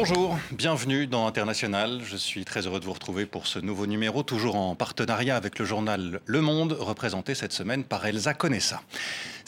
Bonjour, bienvenue dans International. Je suis très heureux de vous retrouver pour ce nouveau numéro, toujours en partenariat avec le journal Le Monde, représenté cette semaine par Elsa Conessa.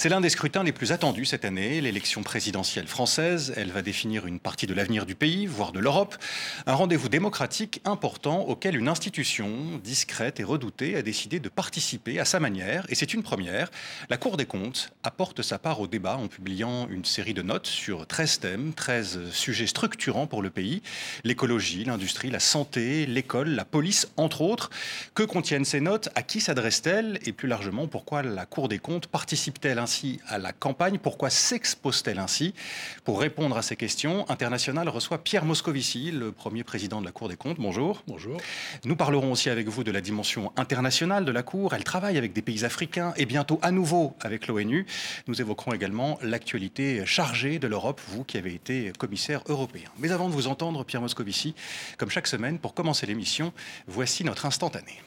C'est l'un des scrutins les plus attendus cette année, l'élection présidentielle française. Elle va définir une partie de l'avenir du pays, voire de l'Europe. Un rendez-vous démocratique important auquel une institution discrète et redoutée a décidé de participer à sa manière. Et c'est une première. La Cour des comptes apporte sa part au débat en publiant une série de notes sur 13 thèmes, 13 sujets structurants pour le pays. L'écologie, l'industrie, la santé, l'école, la police, entre autres. Que contiennent ces notes? À qui s'adressent-elles? Et plus largement, pourquoi la Cour des comptes participe-t-elle ainsi à la campagne Pourquoi s'expose-t-elle ainsi? Pour répondre à ces questions, International reçoit Pierre Moscovici, le premier président de la Cour des comptes. Bonjour. Bonjour. Nous parlerons aussi avec vous de la dimension internationale de la Cour. Elle travaille avec des pays africains et bientôt à nouveau avec l'ONU. Nous évoquerons également l'actualité chargée de l'Europe, vous qui avez été commissaire européen. Mais avant de vous entendre, Pierre Moscovici, comme chaque semaine, pour commencer l'émission, voici notre instantané.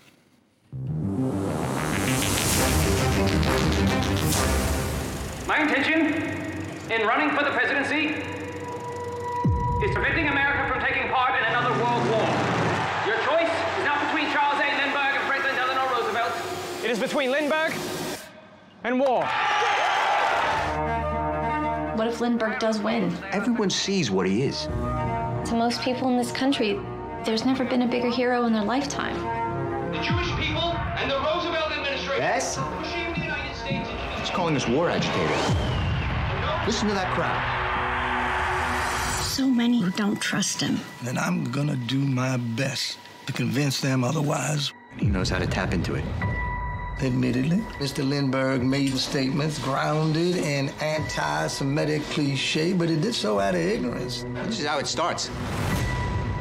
My intention in running for the presidency is preventing America from taking part in another world war. Your choice is not between Charles A. Lindbergh and Franklin Delano Roosevelt. It is between Lindbergh and war. What if Lindbergh does win? Everyone sees what he is. To most people in this country, there's never been a bigger hero in their lifetime. The Jewish people and the Roosevelt administration Yes? are pushing the United States into He's calling us war agitators. Listen to that crowd. So many who don't trust him. and I'm gonna do my best to convince them otherwise. And he knows how to tap into it. Admittedly, Mr. Lindbergh made statements grounded in anti Semitic cliche, but he did so out of ignorance. This is how it starts.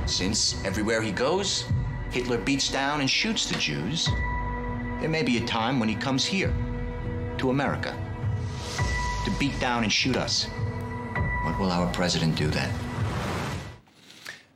Since everywhere he goes, Hitler beats down and shoots the Jews, there may be a time when he comes here, to America, to beat down and shoot us. What will our president do then?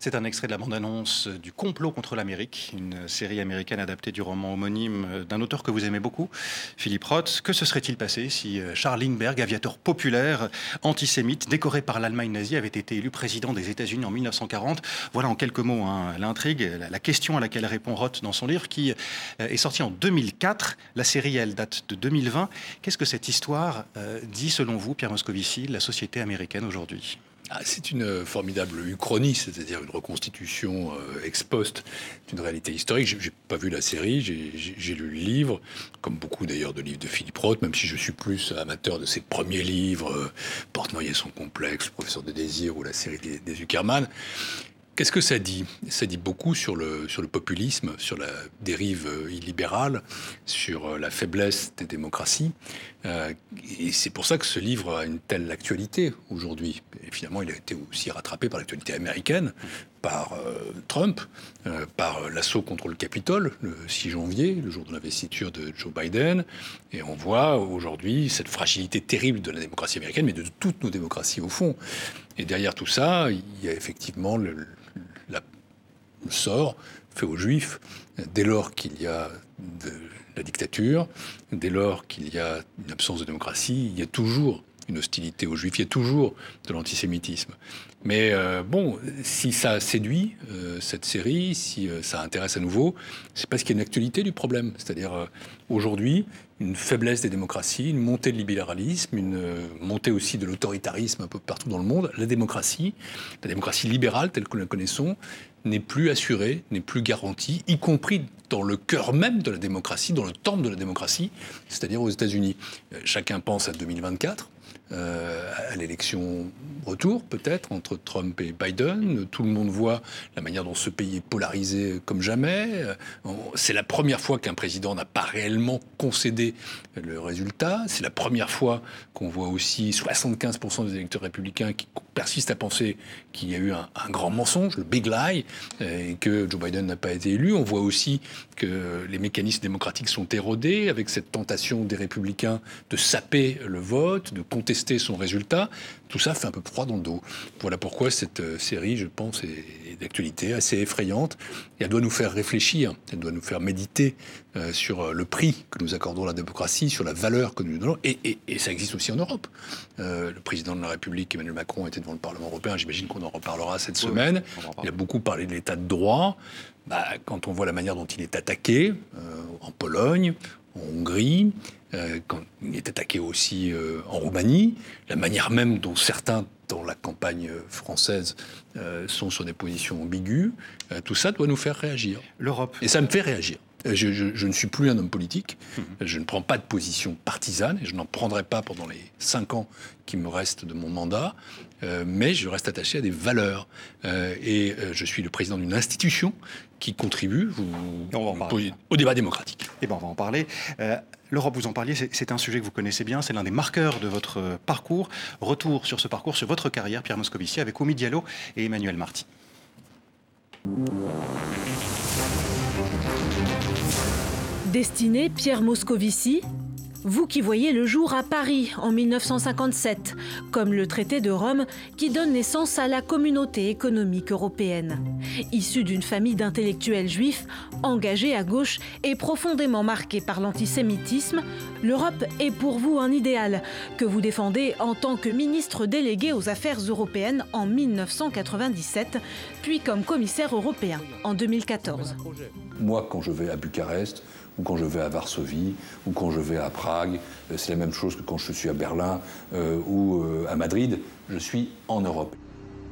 C'est un extrait de la bande-annonce du Complot contre l'Amérique, une série américaine adaptée du roman homonyme d'un auteur que vous aimez beaucoup, Philippe Roth. Que se serait-il passé si euh, Charles Lindbergh, aviateur populaire, antisémite, décoré par l'Allemagne nazie, avait été élu président des États-Unis en 1940 Voilà en quelques mots hein, l'intrigue, la, question à laquelle répond Roth dans son livre, qui euh, est sorti en 2004. La série, elle, date de 2020. Qu'est-ce que cette histoire euh, dit, selon vous, Pierre Moscovici, la société américaine aujourd'hui? Ah, c'est une euh, formidable uchronie, c'est-à-dire une reconstitution euh, ex post d'une réalité historique. J'ai pas vu la série, j'ai- lu le livre, comme beaucoup d'ailleurs de livres de Philippe Roth, même si je suis plus amateur de ses premiers livres, euh, Porte-Noyer son complexe, Professeur de désir ou la série des, des. Qu'est-ce que ça dit? Ça dit beaucoup sur le, sur le populisme, sur la dérive euh, illibérale, sur euh, la faiblesse des démocraties. Euh, et c'est pour ça que ce livre a une telle actualité aujourd'hui. Et finalement, il a été aussi rattrapé par l'actualité américaine, par Trump, par l'assaut contre le Capitole le 6 janvier, le jour de l'investiture de Joe Biden. Et on voit aujourd'hui cette fragilité terrible de la démocratie américaine, mais de toutes nos démocraties au fond. Et derrière tout ça, il y a effectivement sort fait aux Juifs dès lors qu'il y a de la dictature, dès lors qu'il y a une absence de démocratie, il y a toujours une hostilité aux Juifs, il y a toujours de l'antisémitisme. Mais euh, bon, si ça séduit euh, cette série, si euh, ça intéresse à nouveau, c'est parce qu'il y a une actualité du problème. C'est-à-dire aujourd'hui, une faiblesse des démocraties, une montée de libéralisme, une montée aussi de l'autoritarisme un peu partout dans le monde. La démocratie, la démocratie libérale telle que nous la connaissons, n'est plus assurée, n'est plus garantie, y compris dans le cœur même de la démocratie, dans le temple de la démocratie, c'est-à-dire aux États-Unis. Euh, Chacun pense à 2024, euh, à l'élection retour peut-être entre Trump et Biden. Tout le monde voit la manière dont ce pays est polarisé comme jamais. Euh, C'est la première fois qu'un président n'a pas réellement concédé le résultat. C'est la première fois qu'on voit aussi 75% des électeurs républicains qui persistent à penser qu'il y a eu un, un grand mensonge, le big lie, euh, et que Joe Biden n'a pas été élu. On voit aussi que les mécanismes démocratiques sont érodés avec cette tentation des républicains de saper le vote, de contester son résultat, tout ça fait un peu froid dans le dos. Voilà pourquoi cette euh, série, je pense, est d'actualité, assez effrayante. Et elle doit nous faire réfléchir, elle doit nous faire méditer euh, sur euh, le prix que nous accordons à la démocratie, sur la valeur que nous donnons. Et, ça existe aussi en Europe. le président de la République, Emmanuel Macron, était devant le Parlement européen. J'imagine qu'on en reparlera cette semaine. il a beaucoup parlé de l'état de droit. Bah, quand on voit la manière dont il est attaqué en Pologne, en Hongrie, quand il est attaqué aussi euh, en Roumanie, la manière même dont certains dans la campagne française euh, sont sur des positions ambiguës, tout ça doit nous faire réagir. L'Europe. Et ça me fait réagir. Je, ne suis plus un homme politique, mhm. je ne prends pas de position partisane, et je n'en prendrai pas pendant les cinq ans qui me restent de mon mandat, mais je reste attaché à des valeurs. et je suis le président d'une institution qui contribue au débat démocratique. Et eh ben on va en parler. L'Europe, vous en parliez, c'est un sujet que vous connaissez bien, c'est l'un des marqueurs de votre parcours. Retour sur ce parcours, sur votre carrière, Pierre Moscovici, avec Omi Diallo et Emmanuel Marty. Destiné Pierre Moscovici, vous qui voyez le jour à Paris en 1957, comme le traité de Rome qui donne naissance à la communauté économique européenne. Issu d'une famille d'intellectuels juifs, engagés à gauche et profondément marqués par l'antisémitisme, l'Europe est pour vous un idéal que vous défendez en tant que ministre délégué aux affaires européennes en 1997, puis comme commissaire européen en 2014. Moi, quand je vais à Bucarest, ou quand je vais à Varsovie, ou quand je vais à Prague. Euh, c'est la même chose que quand je suis à Berlin euh, ou euh, à Madrid. Je suis en Europe.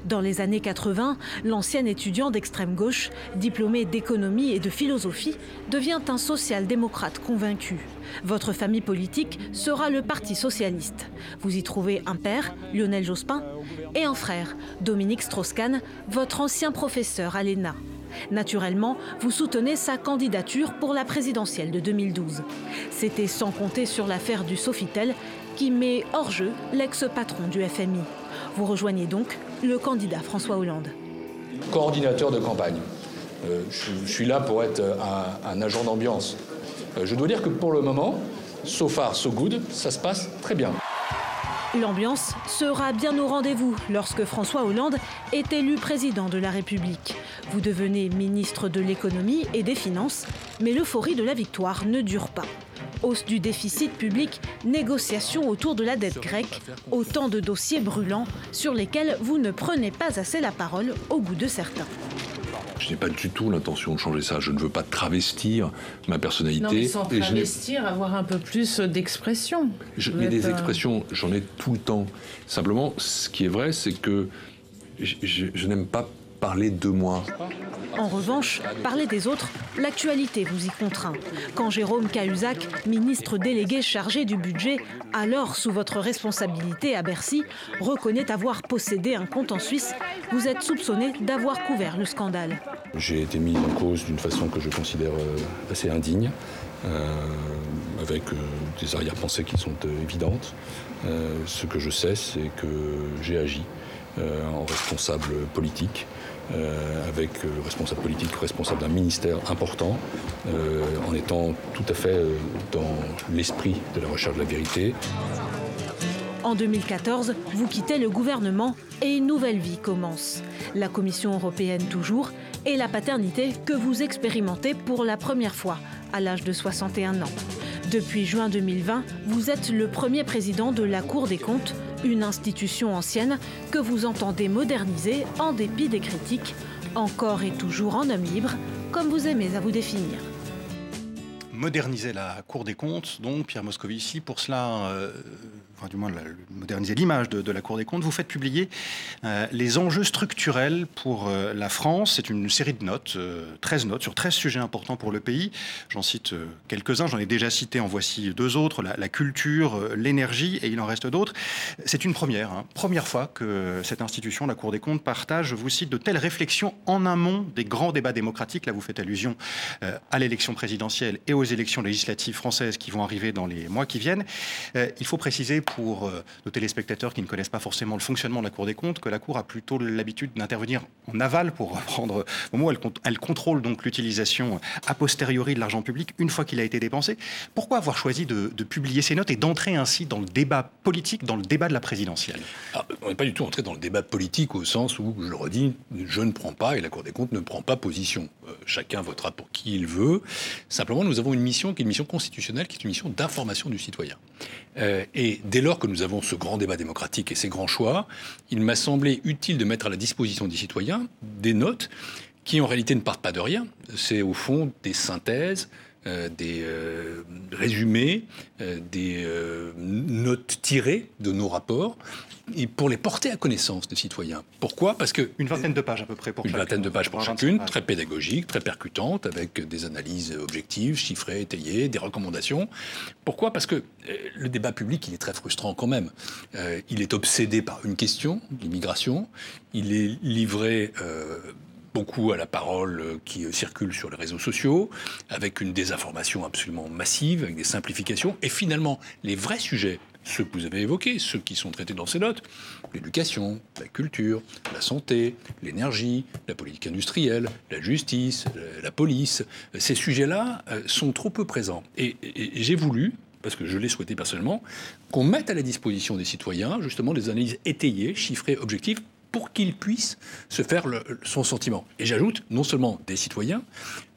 Dans les années 80, l'ancien étudiant d'extrême gauche, diplômé d'économie et de philosophie, devient un social-démocrate convaincu. Votre famille politique sera le Parti socialiste. Vous y trouvez un père, Lionel Jospin, et un frère, Dominique Strauss-Kahn, votre ancien professeur à l'ENA. Naturellement, vous soutenez sa candidature pour la présidentielle de 2012. C'était sans compter sur l'affaire du Sofitel qui met hors jeu l'ex-patron du FMI. Vous rejoignez donc le candidat François Hollande. Coordinateur de campagne. Euh, je, suis là pour être un, agent d'ambiance. Euh, je dois dire que pour le moment, so far, so good, ça se passe très bien. L'ambiance sera bien au rendez-vous lorsque François Hollande est élu président de la République. Vous devenez ministre de l'économie et des finances, mais l'euphorie de la victoire ne dure pas. Hausse du déficit public, négociations autour de la dette grecque, autant de dossiers brûlants sur lesquels vous ne prenez pas assez la parole au goût de certains. Je n'ai pas du tout l'intention de changer ça. Je ne veux pas travestir ma personnalité. Non, mais sans travestir, avoir un peu plus d'expression. Mais des expressions, j'en ai tout le temps. Simplement, ce qui est vrai, c'est que je n'aime pas parler de moi. En revanche, parler des autres, l'actualité vous y contraint. Quand Jérôme Cahuzac, ministre délégué chargé du budget, alors sous votre responsabilité à Bercy, reconnaît avoir possédé un compte en Suisse, vous êtes soupçonné d'avoir couvert le scandale. J'ai été mis en cause d'une façon que je considère euh, assez indigne, euh, avec euh, des arrière-pensées qui sont évidentes. ce que je sais, c'est que j'ai agi en responsable politique euh, avec euh, responsable politique, responsable d'un ministère important, euh, en étant tout à fait dans l'esprit de la recherche de la vérité. En 2014, vous quittez le gouvernement et une nouvelle vie commence. La Commission européenne toujours et la paternité que vous expérimentez pour la première fois à l'âge de 61 ans. Depuis juin 2020, vous êtes le premier président de la Cour des comptes une institution ancienne que vous entendez moderniser en dépit des critiques, encore et toujours en homme libre, comme vous aimez à vous définir moderniser la Cour des comptes, donc Pierre Moscovici. Pour cela, euh, enfin, du moins moderniser l'image de, la Cour des comptes, vous faites publier euh, les enjeux structurels pour euh, la France. C'est une série de notes, 13 notes sur 13 sujets importants pour le pays. J'en cite quelques-uns, j'en ai déjà cité, en voici deux autres, la, culture, l'énergie, et il en reste d'autres. C'est une première, hein. première fois que cette institution, la Cour des comptes, partage, je vous cite, de telles réflexions en amont des grands débats démocratiques. Là, vous faites allusion à l'élection présidentielle et aux aux élections législatives françaises qui vont arriver dans les mois qui viennent. Euh, il faut préciser pour euh, nos téléspectateurs qui ne connaissent pas forcément le fonctionnement de la Cour des comptes que la Cour a plutôt l'habitude d'intervenir en aval, pour reprendre le mot. Elle, elle contrôle donc l'utilisation a posteriori de l'argent public une fois qu'il a été dépensé. Pourquoi avoir choisi de, publier ces notes et d'entrer ainsi dans le débat politique, dans le débat de la présidentielle? Ah, On n'est pas du tout entré dans le débat politique au sens où, je le redis, je ne prends pas et la Cour des comptes ne prend pas position. Euh, chacun votera pour qui il veut. Simplement, nous avons une mission qui est une mission constitutionnelle, qui est une mission d'information du citoyen. Euh, et dès lors que nous avons ce grand débat démocratique et ces grands choix, il m'a semblé utile de mettre à la disposition des citoyens des notes qui en réalité ne partent pas de rien. C'est au fond des synthèses, euh, des euh, résumés, euh, des notes tirées de nos rapports, et pour les porter à connaissance des citoyens. Pourquoi? Parce que une vingtaine de pages à peu près pour une vingtaine de pages pour chacune, très pédagogique, très percutante, avec des analyses objectives, chiffrées, étayées, des recommandations. Pourquoi? Parce que le débat public, il est très frustrant quand même. il est obsédé par une question, l'immigration. Il est livré beaucoup à la parole euh, qui circule sur les réseaux sociaux, avec une désinformation absolument massive, avec des simplifications, et finalement, les vrais sujets, ceux que vous avez évoqués, ceux qui sont traités dans ces notes, l'éducation, la culture, la santé, l'énergie, la politique industrielle, la justice, la police, ces sujets-là euh, sont trop peu présents. Et, j'ai voulu, parce que je l'ai souhaité personnellement, qu'on mette à la disposition des citoyens justement des analyses étayées, chiffrées, objectives, pour qu'ils puissent se faire son sentiment. Et j'ajoute non seulement des citoyens,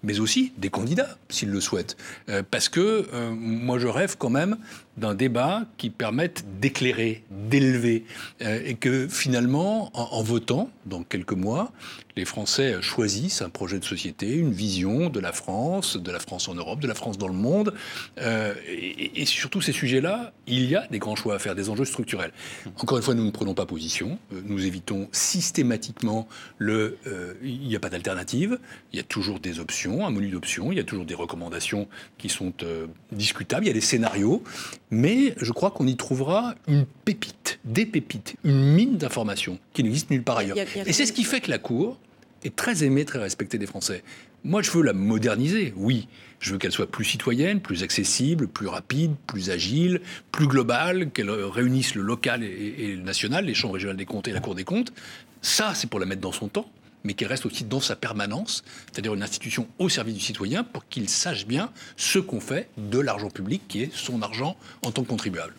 mais aussi des candidats, s'ils le souhaitent. Euh, parce que euh, moi, je rêve quand même d'un débat qui permette d'éclairer, d'élever, euh, et que finalement, en, votant, dans quelques mois, les Français choisissent un projet de société, une vision de la France, de la France en Europe, de la France dans le monde. Et, et, sur tous ces sujets-là, il y a des grands choix à faire, des enjeux structurels. Encore une fois, nous ne prenons pas position. Nous évitons systématiquement le il n'y a pas d'alternative. Il y a toujours des options un menu d'options, il y a toujours des recommandations qui sont euh, discutables, il y a des scénarios, mais je crois qu'on y trouvera une pépite, des pépites, une mine d'informations qui n'existe nulle part ailleurs. Et c'est ce qui fait que la Cour est très aimée, très respectée des Français. Moi, je veux la moderniser, oui. Je veux qu'elle soit plus citoyenne, plus accessible, plus rapide, plus agile, plus globale, qu'elle réunisse le local et, le national, les chambres régionales des comptes et la Cour des comptes. Ça, c'est pour la mettre dans son temps mais qu'elle reste aussi dans sa permanence, c'est-à-dire une institution au service du citoyen pour qu'il sache bien ce qu'on fait de l'argent public qui est son argent en tant que contribuable.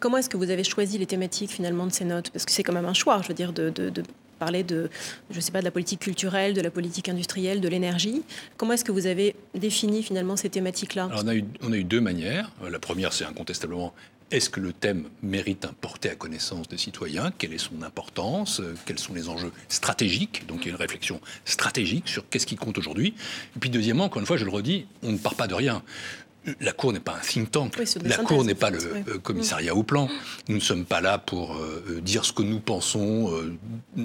comment est-ce que vous avez choisi les thématiques finalement de ces notes? Parce que c'est quand même un choix, je veux dire, de, parler de, je sais pas, de la politique culturelle, de la politique industrielle, de l'énergie. Comment est-ce que vous avez défini finalement ces thématiques-là? On a, eu, on a eu deux manières. La première, c'est incontestablement est-ce que le thème mérite un porté à connaissance des citoyens? Quelle est son importance? Quels sont les enjeux stratégiques? Donc il y a une réflexion stratégique sur qu'est-ce qui compte aujourd'hui. Et puis deuxièmement, encore une fois, je le redis, on ne part pas de rien la Cour n'est pas un think tank. la Cour n'est pas le euh, commissariat au plan. Nous ne sommes pas là pour euh, euh, dire ce que nous pensons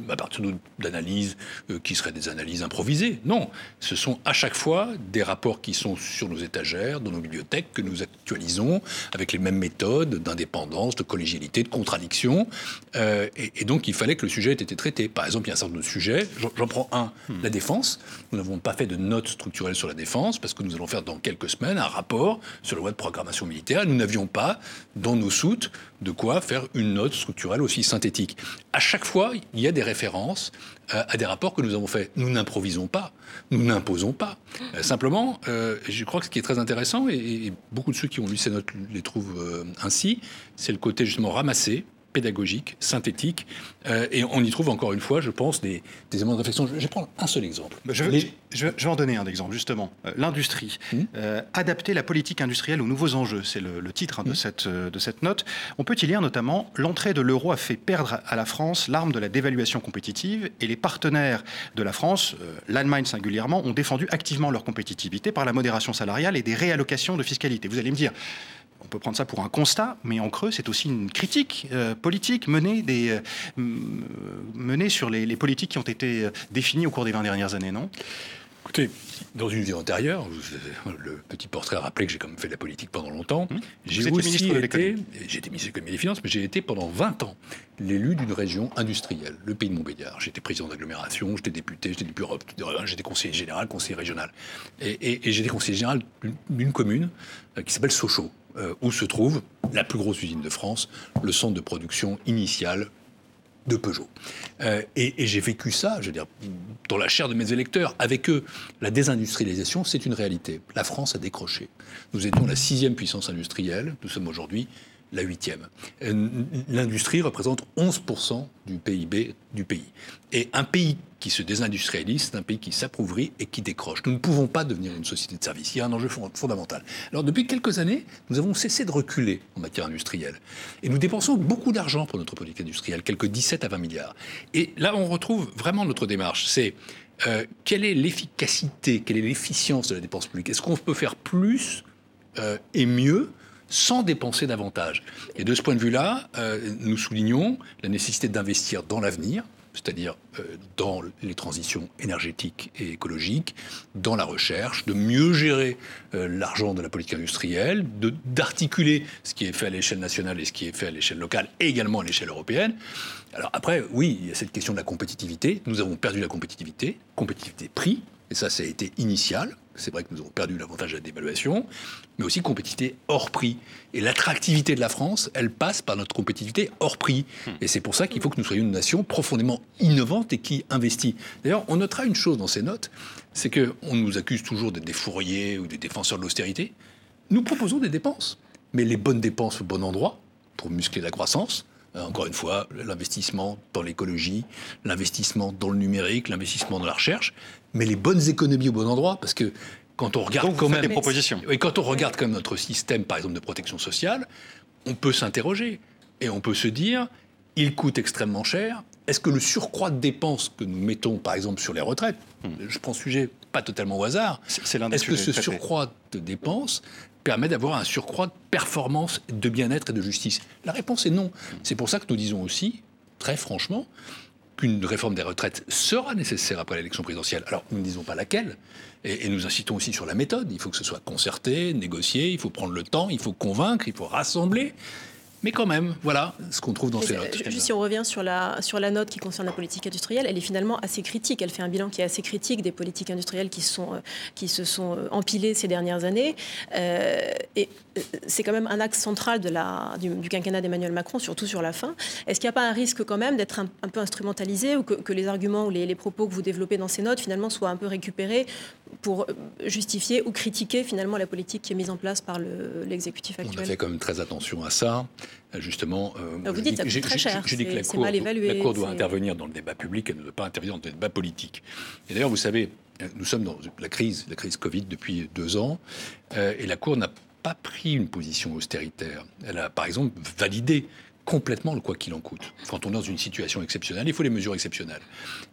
à partir d'analyses qui seraient des analyses improvisées. Non, ce sont à chaque fois des rapports qui sont sur nos étagères, dans nos bibliothèques, que nous actualisons avec les mêmes méthodes d'indépendance, de collégialité, de contradiction. Et, donc il fallait que le sujet ait été traité. Par exemple, il y a un certain nombre de sujets. J'en prends un, hmm. la défense. Nous n'avons pas fait de notes structurelles sur la défense parce que nous allons faire dans quelques semaines un rapport sur la loi de programmation militaire. Nous n'avions pas dans nos soutes de quoi faire une note structurelle aussi synthétique. À chaque fois, il y a des références euh, à des rapports que nous avons faits. Nous n'improvisons pas, nous n'imposons pas. Euh, simplement, euh, je crois que ce qui est très intéressant, et, beaucoup de ceux qui ont lu ces notes les trouvent ainsi, c'est le côté justement ramassé, pédagogique, synthétique, euh, et on y trouve encore une fois, je pense, des, éléments de réflexion. Je vais prendre un seul exemple. Je, vais, je, en donner un exemple, justement. Euh, l'industrie. Hmm. Euh, adapter la politique industrielle aux nouveaux enjeux, c'est le, titre hein, de, hmm. cette, de cette note. On peut y lire notamment L'entrée de l'euro a fait perdre à la France l'arme de la dévaluation compétitive, et les partenaires de la France, l'Allemagne singulièrement, ont défendu activement leur compétitivité par la modération salariale et des réallocations de fiscalité. Vous allez me dire, on peut prendre ça pour un constat, mais en creux, c'est aussi une critique euh, politique menée, des, euh, menée sur les, politiques qui ont été euh, définies au cours des 20 dernières années, non? Écoutez, dans une vie antérieure, le petit portrait a rappelé que j'ai quand même fait de la politique pendant longtemps. Hum? J'ai aussi été, j'ai été ministre de l'économie et des finances, mais j'ai été pendant 20 ans l'élu d'une région industrielle, le pays de Montbéliard. J'étais président d'agglomération, j'étais député, j'étais député j'étais conseiller général, conseiller régional. Et, j'étais conseiller général d'une commune qui s'appelle Sochaux, euh, où se trouve la plus grosse usine de France, le centre de production initial de Peugeot. Euh, et, j'ai vécu ça, je veux dire, dans la chair de mes électeurs. Avec eux, la désindustrialisation, c'est une réalité. La France a décroché. Nous étions la sixième puissance industrielle, nous sommes aujourd'hui la huitième. Euh, l'industrie représente 11% du PIB du pays. Et un pays qui se désindustrialise, c'est un pays qui s'approuvrit et qui décroche. Nous ne pouvons pas devenir une société de services. Il y a un enjeu fondamental. Alors depuis quelques années, nous avons cessé de reculer en matière industrielle. Et nous dépensons beaucoup d'argent pour notre politique industrielle, quelques 17 à 20 milliards. Et là, on retrouve vraiment notre démarche. C'est euh, quelle est l'efficacité, quelle est l'efficience de la dépense publique? Est-ce qu'on peut faire plus euh, et mieux sans dépenser davantage. Et de ce point de vue-là, euh, nous soulignons la nécessité d'investir dans l'avenir, c'est-à-dire euh, dans les transitions énergétiques et écologiques, dans la recherche, de mieux gérer euh, l'argent de la politique industrielle, d'articuler ce qui est fait à l'échelle nationale et ce qui est fait à l'échelle locale et également à l'échelle européenne. Alors après, oui, il y a cette question de la compétitivité. Nous avons perdu la compétitivité, compétitivité prix, et ça, ça a été initial. C'est vrai que nous avons perdu l'avantage de la dévaluation, mais aussi compétitivité hors prix. Et l'attractivité de la France, elle passe par notre compétitivité hors prix. Hmm. Et c'est pour ça qu'il faut que nous soyons une nation profondément innovante et qui investit. D'ailleurs, on notera une chose dans ces notes, c'est qu'on nous accuse toujours d'être des fourriers ou des défenseurs de l'austérité. Nous proposons des dépenses, mais les bonnes dépenses au bon endroit pour muscler la croissance, encore une fois, l'investissement dans l'écologie, l'investissement dans le numérique, l'investissement dans la recherche, mais les bonnes économies au bon endroit, parce que quand on regarde quand même des propositions. Et quand on regarde comme notre système, par exemple, de protection sociale, on peut s'interroger et on peut se dire, il coûte extrêmement cher. Est-ce que le surcroît de dépenses que nous mettons, par exemple, sur les retraites, hmm. je prends ce sujet pas totalement au hasard, est-ce que ce surcroît de dépenses permet d'avoir un surcroît de performance, de bien-être et de justice La réponse est non. C'est pour ça que nous disons aussi, très franchement, qu'une réforme des retraites sera nécessaire après l'élection présidentielle. Alors, nous ne disons pas laquelle, et, nous incitons aussi sur la méthode. Il faut que ce soit concerté, négocié, il faut prendre le temps, il faut convaincre, il faut rassembler. Mais quand même, voilà ce qu'on trouve dans ces notes. Juste si on revient sur la, sur la note qui concerne la politique industrielle, elle est finalement assez critique. Elle fait un bilan qui est assez critique des politiques industrielles qui, sont, euh, qui se sont euh, empilées ces dernières années. Euh, et c'est quand même un axe central de la, du, quinquennat d'Emmanuel Macron, surtout sur la fin. Est-ce qu'il n'y a pas un risque quand même d'être un, peu instrumentalisé ou que, les arguments ou les, les, propos que vous développez dans ces notes finalement soient un peu récupérés pour justifier ou critiquer finalement la politique qui est mise en place par l'exécutif actuel On a fait quand même très attention à ça. Euh, justement, euh, vous dites que très cher. Je dis que la Cour, la Cour doit intervenir dans le débat public, elle ne doit pas intervenir dans le débat politique. Et d'ailleurs, vous savez, nous sommes dans la crise, la crise Covid depuis deux ans, euh, et la Cour n'a pas pris une position austéritaire. Elle a, par exemple, validé complètement le quoi qu'il en coûte. Quand on est dans une situation exceptionnelle, il faut les mesures exceptionnelles.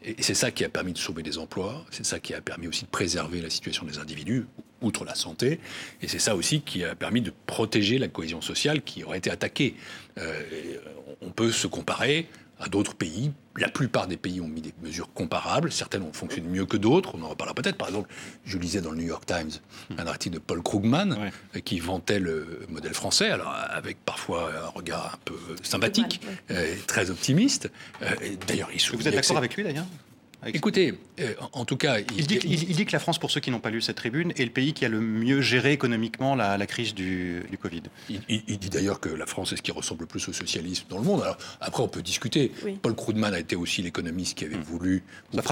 Et c'est ça qui a permis de sauver des emplois, c'est ça qui a permis aussi de préserver la situation des individus, outre la santé, et c'est ça aussi qui a permis de protéger la cohésion sociale qui aurait été attaquée. Euh, on peut se comparer à d'autres pays. La plupart des pays ont mis des mesures comparables. Certaines ont fonctionné mieux que d'autres. On en reparlera peut-être. Par exemple, je lisais dans le New York Times un article de Paul Krugman euh, qui vantait le modèle français, alors avec parfois un regard un peu sympathique, euh, très optimiste. Euh, d'ailleurs, il Vous êtes d'accord avec lui d'ailleurs? Écoutez, euh, en tout cas... Il, dit, que la France, pour ceux qui n'ont pas lu cette tribune, est le pays qui a le mieux géré économiquement la, crise du, Covid. Il, dit d'ailleurs que la France est ce qui ressemble le plus au socialisme dans le monde. Alors, après, on peut discuter. Paul Krugman a été aussi l'économiste qui avait hmm. voulu ça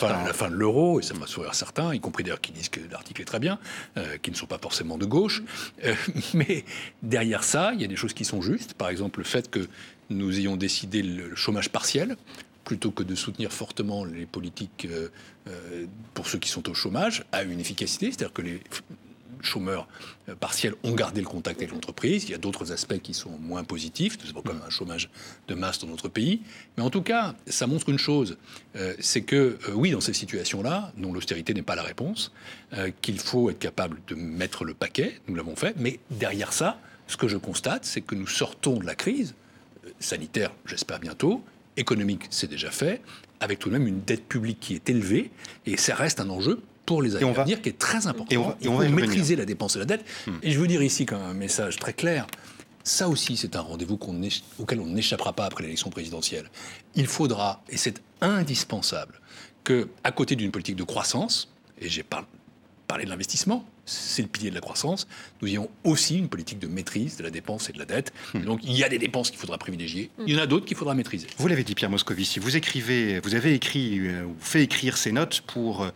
fera, la, fin, de l'euro, et ça va sourire certains, y compris d'ailleurs qui disent que l'article est très bien, euh, qui ne sont pas forcément de gauche. Euh, mais derrière ça, il y a des choses qui sont justes. Par exemple, le fait que nous ayons décidé le chômage partiel plutôt que de soutenir fortement les politiques euh, euh, pour ceux qui sont au chômage, a une efficacité. C'est-à-dire que les chômeurs euh, partiels ont gardé le contact avec l'entreprise. Il y a d'autres aspects qui sont moins positifs. Nous avons quand même un chômage de masse dans notre pays. Mais en tout cas, ça montre une chose. c'est que, oui, dans ces situations-là, non, l'austérité n'est pas la réponse. qu'il faut être capable de mettre le paquet. Nous l'avons fait. Mais derrière ça, ce que je constate, c'est que nous sortons de la crise sanitaire, j'espère bientôt, économique, c'est déjà fait, avec tout de même une dette publique qui est élevée, et ça reste un enjeu pour les années à venir qui est très important. et on va- et on maîtriser la dépense et la dette. Hmm. Et je veux dire ici quand même un message très clair. Ça aussi, c'est un rendez-vous auquel on n'échappera pas après l'élection présidentielle. Il faudra, et c'est indispensable, que, à côté d'une politique de croissance, et j'ai par- parlé de l'investissement, c'est le pilier de la croissance, nous ayons aussi une politique de maîtrise de la dépense et de la dette. Hmm. Et donc, il y a des dépenses qu'il faudra privilégier, il y en a d'autres qu'il faudra maîtriser. Vous l'avez dit, Pierre Moscovici, vous écrivez, vous avez écrit euh, ou fait écrire ces notes pour euh,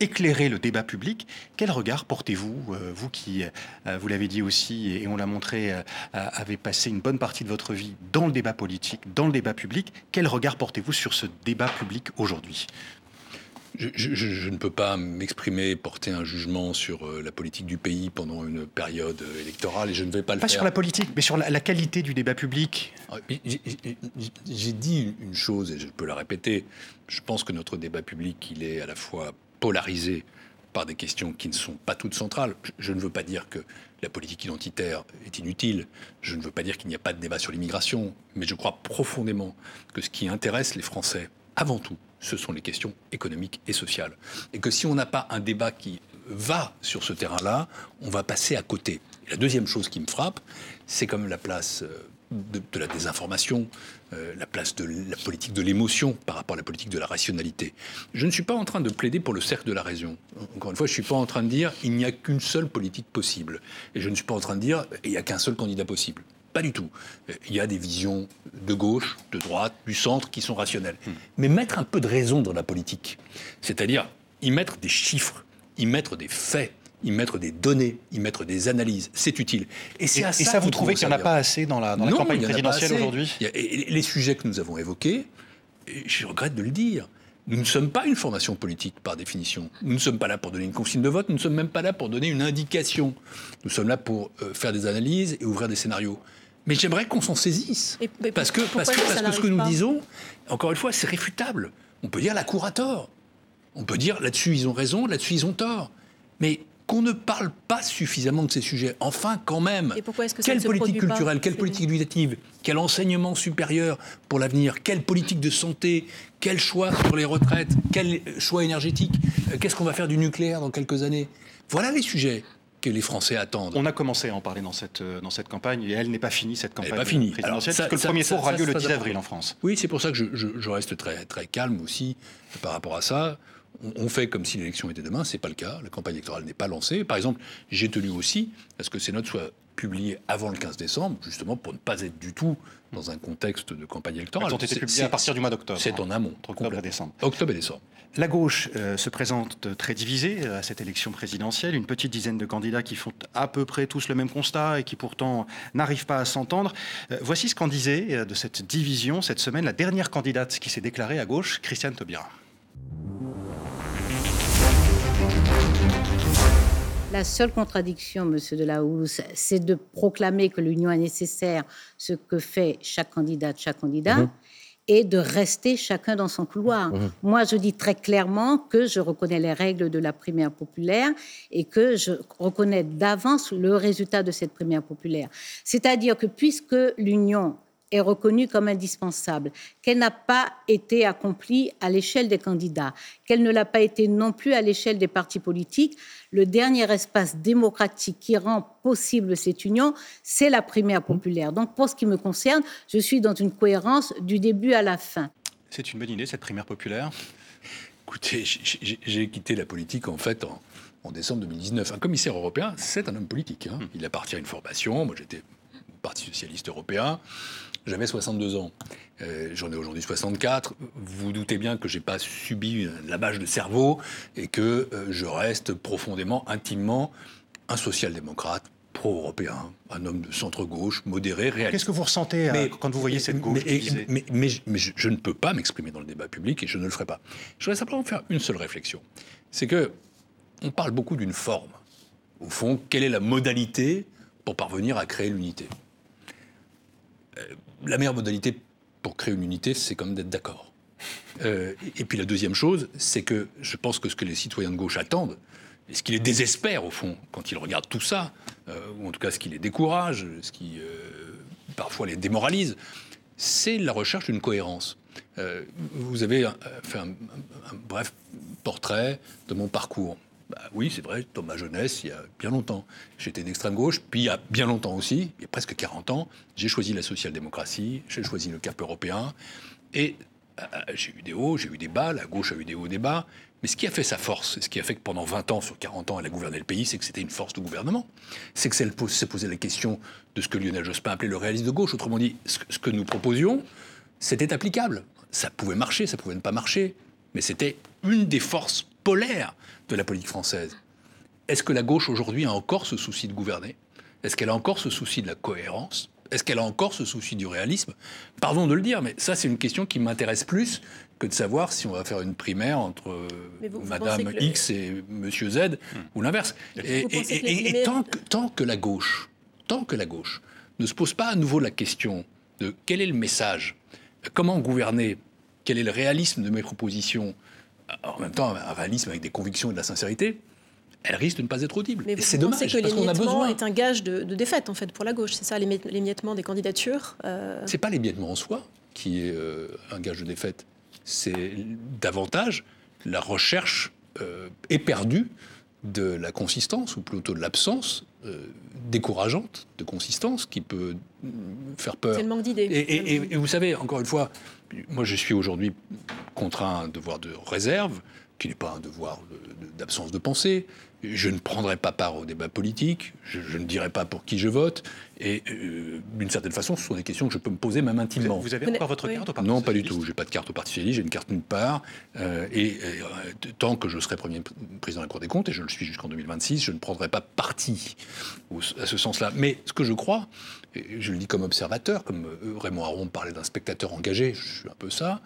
éclairer le débat public. Quel regard portez-vous, euh, vous qui, euh, vous l'avez dit aussi, et on l'a montré, euh, avez passé une bonne partie de votre vie dans le débat politique, dans le débat public. Quel regard portez-vous sur ce débat public aujourd'hui? Je, je- je- je ne peux pas m'exprimer, porter un jugement sur euh, la politique du pays pendant une période euh, électorale et je ne vais pas le Pas faire. sur la politique, mais sur la, la qualité du débat public. Ah, j'ai- dit une chose et je peux la répéter. Je pense que notre débat public, il est à la fois polarisé par des questions qui ne sont pas toutes centrales. Je ne veux pas dire que la politique identitaire est inutile. Je ne veux pas dire qu'il n'y a pas de débat sur l'immigration. Mais je crois profondément que ce qui intéresse les Français, avant tout, ce sont les questions économiques et sociales. Et que si on n'a pas un débat qui va sur ce terrain-là, on va passer à côté. La deuxième chose qui me frappe, c'est comme la place euh, de, de la désinformation, euh, la place de la politique de l'émotion par rapport à la politique de la rationalité. Je ne suis pas en train de plaider pour le cercle de la raison. Encore une fois, je ne suis pas en train de dire il n'y a qu'une seule politique possible. Et je ne suis pas en train de dire il n'y a qu'un seul candidat possible. Pas du tout. Euh, Il y a des visions de gauche, de droite, du centre qui sont rationnelles. Mais mettre un peu de raison dans la politique, c'est-à-dire y mettre des chiffres, y mettre des faits, y mettre des données, y mettre des analyses, c'est utile. Et c'est ça, ça, vous trouvez qu'il n'y en a pas assez dans la, dans la campagne présidentielle aujourd'hui? Les sujets que nous avons évoqués, je regrette de le dire, nous ne sommes pas une formation politique par définition. Nous ne sommes pas là pour donner une consigne de vote, nous ne sommes même pas là pour donner une indication. Nous sommes là pour euh, faire des analyses et ouvrir des scénarios. Mais j'aimerais qu'on s'en saisisse. Et- mais parce que, pourquoi parce que, ça parce que ce que nous disons, encore une fois, c'est réfutable. On peut dire la Cour a tort. On peut dire là-dessus ils ont raison, là-dessus ils ont tort. Mais qu'on ne parle pas suffisamment de ces sujets. Enfin, quand même. Et pourquoi est-ce que ça Quelle politique culturelle, quelle politique éducative, quel enseignement supérieur pour l'avenir, quelle politique de santé, quel choix sur les retraites, quel choix énergétique, euh, qu'est-ce qu'on va faire du nucléaire dans quelques années? Voilà les sujets que les Français attendent. On a commencé à en parler dans cette, euh, dans cette campagne et elle n'est pas finie, cette Elle n'est campagne pas finie. présidentielle, ça- puisque le ça- premier ça- tour aura lieu le très 10 avril important. en France. Oui, c'est pour ça que je, je- je reste très, très calme aussi par rapport à ça. On, on fait comme si l'élection était demain, c'est pas le cas. La campagne électorale n'est pas lancée. Par exemple, j'ai tenu aussi à ce que ces notes soient publiées avant le 15 décembre, justement pour ne pas être du tout dans un contexte de campagne électorale. Elles ont été C'est- publiées à partir du mois d'octobre. C'est en amont. Entre octobre et décembre. Octobre et décembre. La gauche euh, se présente très divisée euh, à cette élection présidentielle. Une petite dizaine de candidats qui font à peu près tous le même constat et qui pourtant n'arrivent pas à s'entendre. Euh, voici ce qu'en disait euh, de cette division cette semaine la dernière candidate qui s'est déclarée à gauche, Christiane Taubira. La seule contradiction, Monsieur Delahousse, c'est de proclamer que l'union est nécessaire, ce que fait chaque candidate, chaque candidat, Mhm. et de rester chacun dans son couloir. Mhm. Moi, je dis très clairement que je reconnais les règles de la primaire populaire et que je reconnais d'avance le résultat de cette primaire populaire. C'est-à-dire que puisque l'union est reconnue comme indispensable, qu'elle n'a pas été accomplie à l'échelle des candidats, qu'elle ne l'a pas été non plus à l'échelle des partis politiques. Le dernier espace démocratique qui rend possible cette union, c'est la primaire populaire. Donc, pour ce qui me concerne, je suis dans une cohérence du début à la fin. C'est une bonne idée, cette primaire populaire Écoutez, j'ai- quitté la politique en fait en, en décembre 2019. Un commissaire européen, c'est un homme politique. hein. Il appartient à une formation. Moi, j'étais au Parti socialiste européen. J'avais 62 ans. Euh, J'en ai aujourd'hui 64. Vous vous doutez bien que j'ai pas subi un lavage de cerveau et que euh, je reste profondément, intimement un social-démocrate pro-européen, un homme de centre-gauche, modéré, réaliste. Qu'est-ce que vous ressentez euh, quand vous voyez cette gauche Mais, je, je- je ne peux pas m'exprimer dans le débat public et je ne le ferai pas. Je voudrais simplement faire une seule réflexion. C'est que on parle beaucoup d'une forme. Au fond, quelle est la modalité pour parvenir à créer l'unité? Euh, La meilleure modalité pour créer une unité, c'est quand même d'être d'accord. Euh, et- puis la deuxième chose, c'est que je pense que ce que les citoyens de gauche attendent, et ce qui les désespère au fond quand ils regardent tout ça, euh, ou en tout cas ce qui les décourage, ce qui euh, parfois les démoralise, c'est la recherche d'une cohérence. Vous avez fait un bref portrait de mon parcours. Bah oui, c'est vrai, dans ma jeunesse, il y a bien longtemps. J'étais d'extrême gauche, puis il y a bien longtemps aussi, il y a presque 40 ans, j'ai choisi la social-démocratie, j'ai choisi le cap européen, et euh, j'ai eu des hauts, j'ai eu des bas, la gauche a eu des hauts, des bas, mais ce qui a fait sa force, ce qui a fait que pendant 20 ans, sur 40 ans, elle a gouverné le pays, c'est que c'était une force de gouvernement. C'est que s'est posé la question de ce que Lionel Jospin appelait le réalisme de gauche. Autrement dit, ce que nous proposions, c'était applicable. Ça pouvait marcher, ça pouvait ne pas marcher, mais c'était une des forces polaires de la politique française. Est-ce que la gauche aujourd'hui a encore ce souci de gouverner? Est-ce qu'elle a encore ce souci de la cohérence? Est-ce qu'elle a encore ce souci du réalisme? Pardon de le dire, mais ça c'est une question qui m'intéresse plus que de savoir si on va faire une primaire entre Madame X et Monsieur Z hmm. ou l'inverse. Et, tant, que, tant que la gauche, tant que la gauche ne se pose pas à nouveau la question de quel est le message, comment gouverner, quel est le réalisme de mes propositions, en même temps un réalisme avec des convictions et de la sincérité, elle risque de ne pas être audible. Mais c'est dommage que parce qu'on a besoin. est un gage de, défaite en fait pour la gauche. C'est ça l'émiettement des candidatures. Euh... C'est pas l'émiettement en soi qui est euh, un gage de défaite c'est davantage la recherche euh, éperdue de la consistance, ou plutôt de l'absence euh, décourageante de consistance qui peut faire peur. C'est le manque d'idées. Et, vous savez, encore une fois, moi je suis aujourd'hui contraint un devoir de réserve, qui n'est pas un devoir d'absence de pensée. Je ne prendrai pas part au débat politique, je, ne dirai pas pour qui je vote, et euh, d'une certaine façon, ce sont des questions que je peux me poser même intimement. Vous avez encore votre carte au Parti Non, pas du tout. J'ai pas de carte au Parti socialiste, j'ai une carte nulle part. Euh, et, euh, tant que je serai premier président de la Cour des comptes, et je le suis jusqu'en 2026, je ne prendrai pas parti à ce sens-là. Mais ce que je crois, et je le dis comme observateur, comme Raymond Aron parlait d'un spectateur engagé, je suis un peu ça.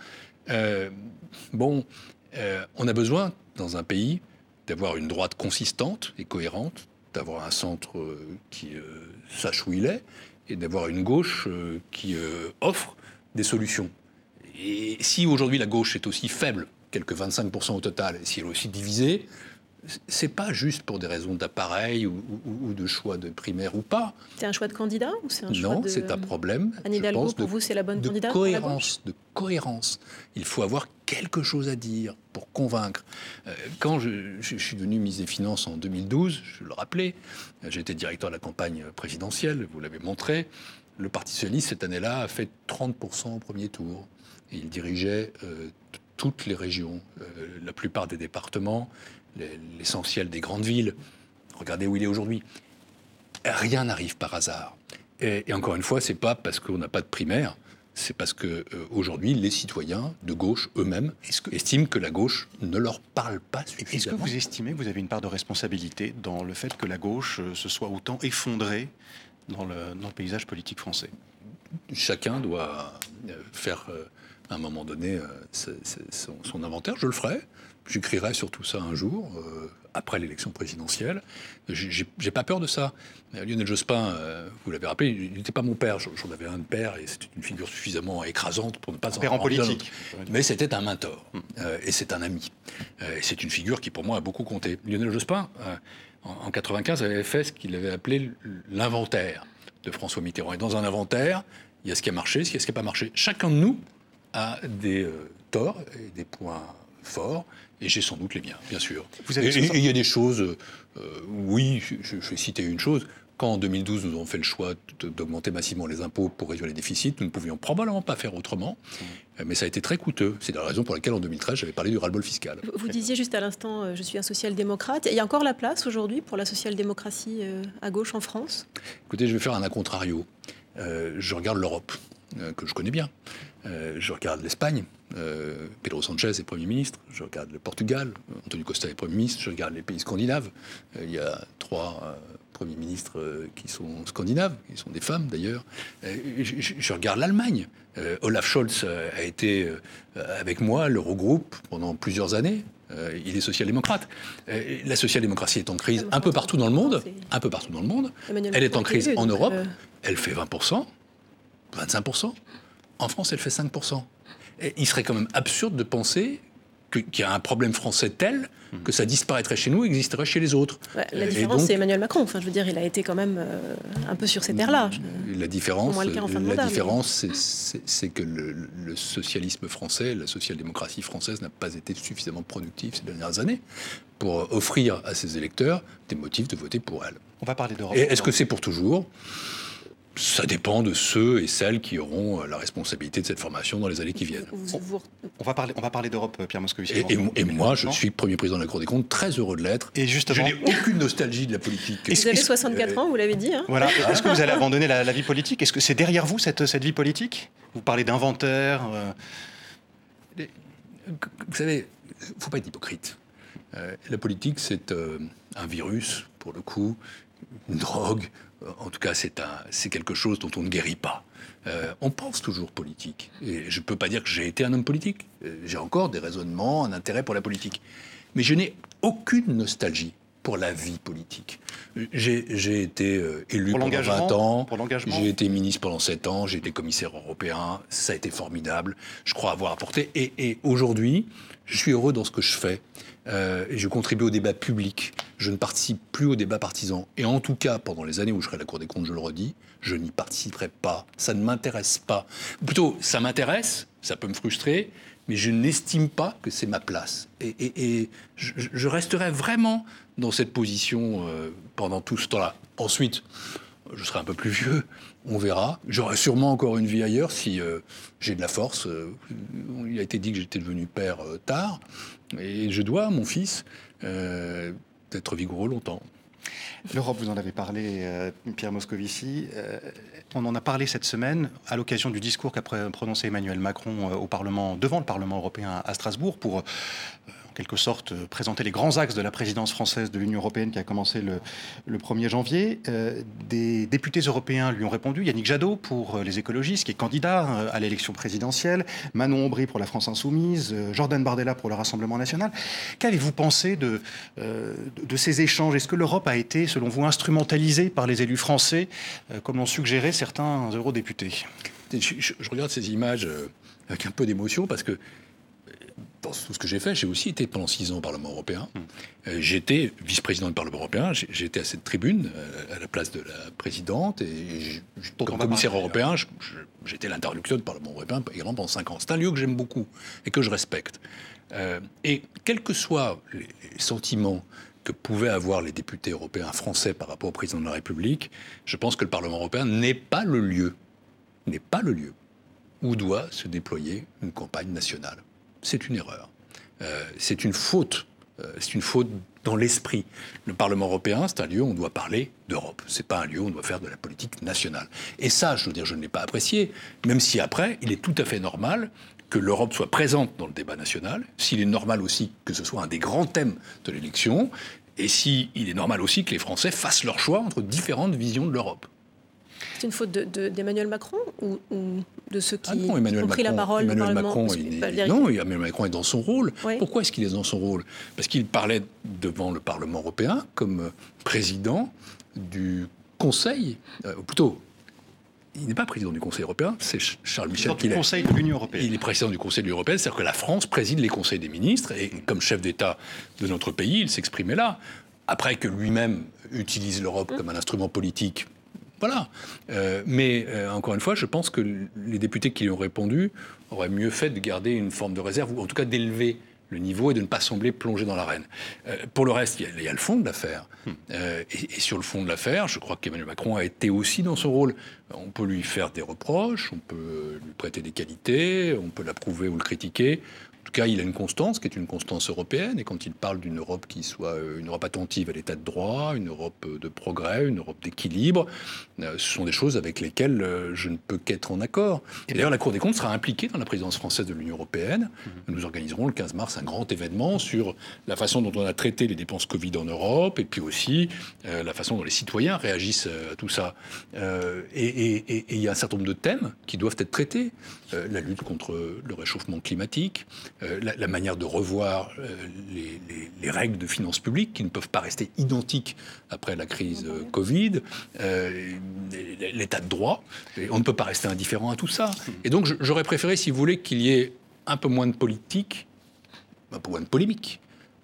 bon, on a besoin dans un pays d'avoir une droite consistante et cohérente, d'avoir un centre euh, qui euh, sache où il est, et d'avoir une gauche euh, qui offre des solutions. Et si aujourd'hui la gauche est aussi faible, quelques 25% au total, et si elle est aussi divisée, c'est pas juste pour des raisons d'appareil ou, de choix de primaire ou pas. C'est un choix de candidat ou c'est un choix Non, c'est un problème. Anne Hidalgo, pour vous, c'est la bonne de candidate cohérence, de cohérence. Il faut avoir quelque chose à dire pour convaincre. Euh, quand je, suis devenu ministre des Finances en 2012, je le rappelais, j'étais directeur de la campagne présidentielle, vous l'avez montré. Le Parti socialiste cette année-là a fait 30% au premier tour. Et il dirigeait euh, toutes les régions, euh, la plupart des départements, l'essentiel des grandes villes. Regardez où il est aujourd'hui. Rien n'arrive par hasard. Et, encore une fois, c'est pas parce qu'on n'a pas de primaire, c'est parce que euh, aujourd'hui, les citoyens de gauche eux-mêmes estiment que la gauche ne leur parle pas suffisamment. Est-ce que vous estimez que vous avez une part de responsabilité dans le fait que la gauche euh, se soit autant effondrée dans le, dans le paysage politique français? Chacun doit euh, faire à un moment donné son, son, inventaire. Je le ferai. J'écrirai sur tout ça un jour, euh, après l'élection présidentielle. J'ai pas peur de ça. Lionel Jospin, euh, vous l'avez rappelé, il n'était pas mon père. J'en avais un de père et c'était une figure suffisamment écrasante pour ne pas père en, politique. Mais c'était un mentor euh, et c'est un ami. et c'est une figure qui pour moi a beaucoup compté. Lionel Jospin, en, en 95, avait fait ce qu'il avait appelé l'inventaire de François Mitterrand. Et dans un inventaire, il y a ce qui a marché, ce qui n'a pas marché. Chacun de nous a des torts et des points forts et j'ai sans doute les miens, bien sûr. Vous avez et il y a des choses, euh, oui, je, vais citer une chose. Quand en 2012 nous avons fait le choix d'augmenter massivement les impôts pour réduire les déficits, nous ne pouvions probablement pas faire autrement, mmh. mais ça a été très coûteux. C'est la raison pour laquelle en 2013 j'avais parlé du ras-le-bol fiscal. Vous disiez juste à l'instant, euh, je suis un social-démocrate. Il y a encore la place aujourd'hui pour la social-démocratie euh, à gauche en France? Écoutez, je vais faire un a contrario. je regarde l'Europe, que je connais bien. Je regarde l'Espagne, euh, Pedro Sanchez est Premier ministre, je regarde le Portugal, Antonio Costa est Premier ministre, je regarde les pays scandinaves. Euh, il y a trois euh, Premiers ministres qui sont scandinaves, qui sont des femmes d'ailleurs. Je, regarde l'Allemagne. Olaf Scholz a été avec moi, l'Eurogroupe, pendant plusieurs années. il est social-démocrate. la social-démocratie est en crise un peu partout dans le monde. Un peu partout dans le monde. Elle est en crise en Europe. Elle fait 20%, 25%. En France, elle fait 5% il serait quand même absurde de penser qu'il y a un problème français tel que ça disparaîtrait chez nous, existerait chez les autres. Ouais, la différence, c'est Emmanuel Macron. Enfin, je veux dire, il a été quand même euh, un peu sur ces terres-là. La différence, la différence, c'est que le, le, socialisme français, la social-démocratie française n'a pas été suffisamment productive ces dernières années pour offrir à ses électeurs des motifs de voter pour elle. On va parler d'Europe. Est-ce que c'est pour toujours? Ça dépend de ceux et celles qui auront euh, la responsabilité de cette formation dans les années qui viennent. On va parler, on va parler d'Europe, Pierre Moscovici. Et, moi, je suis Premier Président de la Cour des comptes, très heureux de l'être. Et justement, je n'ai aucune nostalgie de la politique. Vous avez 64 ans, vous l'avez dit. Hein voilà. Est-ce que vous allez abandonner la, vie politique? Est-ce que c'est derrière vous cette, cette vie politique? Vous parlez d'inventaire. Euh... Vous savez, il ne faut pas être hypocrite. Euh, la politique, c'est euh, un virus, pour le coup, une drogue, en tout cas, c'est quelque chose dont on ne guérit pas. Euh, on pense toujours politique. Et je ne peux pas dire que j'ai été un homme politique. Euh, j'ai encore des raisonnements, un intérêt pour la politique. Mais je n'ai aucune nostalgie pour la vie politique. J'ai été euh, élu pendant 20 ans, j'ai été ministre pendant 7 ans, j'ai été commissaire européen, ça a été formidable, je crois avoir apporté. et aujourd'hui, je suis heureux dans ce que je fais. Euh, je contribue au débat public. Je ne participe plus au débat partisan. Et en tout cas, pendant les années où je serai à la Cour des comptes, je le redis, je n'y participerai pas. Ça ne m'intéresse pas. plutôt, ça m'intéresse, ça peut me frustrer, mais je n'estime pas que c'est ma place. Et, je, resterai vraiment dans cette position euh, pendant tout ce temps-là. Ensuite, je serai un peu plus vieux, on verra. J'aurai sûrement encore une vie ailleurs si euh, j'ai de la force. il a été dit que j'étais devenu père tard. Et je dois mon fils euh, d'être vigoureux longtemps. L'Europe, vous en avez parlé, euh, Pierre Moscovici. Euh, on en a parlé cette semaine à l'occasion du discours qu'a prononcé Emmanuel Macron au Parlement, devant le Parlement européen à Strasbourg, pour quelque sorte euh, présenter les grands axes de la présidence française de l'Union européenne qui a commencé le, le 1er janvier. Euh, des députés européens lui ont répondu. Yannick Jadot pour euh, les écologistes, qui est candidat à l'élection présidentielle. Manon Aubry pour la France insoumise. Jordan Bardella pour le Rassemblement national. Qu'avez-vous pensé de, ces échanges? Est-ce que l'Europe a été, selon vous, instrumentalisée par les élus français, comme l'ont suggéré certains eurodéputés? Je, regarde ces images avec un peu d'émotion parce que dans tout ce que j'ai fait, j'ai aussi été pendant six ans au Parlement européen. Hmm. Euh, j'étais vice-président du Parlement européen. J'étais à cette tribune, euh, à la place de la présidente. Et comme commissaire européen, j'étais l'interlocuteur du Parlement européen également pendant cinq ans. C'est un lieu que j'aime beaucoup et que je respecte. Euh, et quels que soient les sentiments que pouvaient avoir les députés européens français par rapport au président de la République, je pense que le Parlement européen n'est pas le lieu, n'est pas le lieu où doit se déployer une campagne nationale c'est une erreur. Euh, c'est une faute. Euh, c'est une faute dans l'esprit. Le Parlement européen, c'est un lieu où on doit parler d'Europe. C'est pas un lieu où on doit faire de la politique nationale. Et ça, je veux dire, je ne l'ai pas apprécié, même si après, il est tout à fait normal que l'Europe soit présente dans le débat national, s'il est normal aussi que ce soit un des grands thèmes de l'élection, et s'il est normal aussi que les Français fassent leur choix entre différentes visions de l'Europe. C'est une faute d'Emmanuel Macron ou, de ceux qui ah ont pris la parole Emmanuel Macron, Non, Emmanuel Macron est dans son rôle. Pourquoi est-ce qu'il est dans son rôle? Parce qu'il parlait devant le Parlement européen comme président du Conseil, euh, ou plutôt il n'est pas président du Conseil européen, c'est Charles Michel qui est. Conseil de l'Union européenne. Il est président du Conseil de l'Union européenne, c'est-à-dire que la France préside les conseils des ministres, et comme chef d'État de notre pays, il s'exprimait là. Après que lui-même utilise l'Europe comme un instrument politique voilà. Euh, mais euh, encore une fois, je pense que les députés qui ont répondu auraient mieux fait de garder une forme de réserve, ou en tout cas d'élever le niveau et de ne pas sembler plonger dans l'arène. Euh, pour le reste, il y, a le fond de l'affaire. Hmm. et, sur le fond de l'affaire, je crois qu'Emmanuel Macron a été aussi dans son rôle. On peut lui faire des reproches, on peut lui prêter des qualités, on peut l'approuver ou le critiquer cas, il a une constance qui est une constance européenne. Et quand il parle d'une Europe qui soit euh, une Europe attentive à l'état de droit, une Europe euh, de progrès, une Europe d'équilibre, euh, ce sont des choses avec lesquelles je ne peux qu'être en accord. Et d'ailleurs, la Cour des comptes sera impliquée dans la présidence française de l'Union européenne. Mhm. Nous organiserons le 15 mars un grand événement sur la façon dont on a traité les dépenses Covid en Europe et puis aussi la façon dont les citoyens réagissent à tout ça. et il y a un certain nombre de thèmes qui doivent être traités. La lutte contre le réchauffement climatique, euh, la, manière de revoir euh, les, règles de finances publiques qui ne peuvent pas rester identiques après la crise euh, Covid, l'état de droit. on ne peut pas rester indifférent à tout ça. Et donc j'aurais préféré, si vous voulez, qu'il y ait un peu moins de politique un peu moins de polémique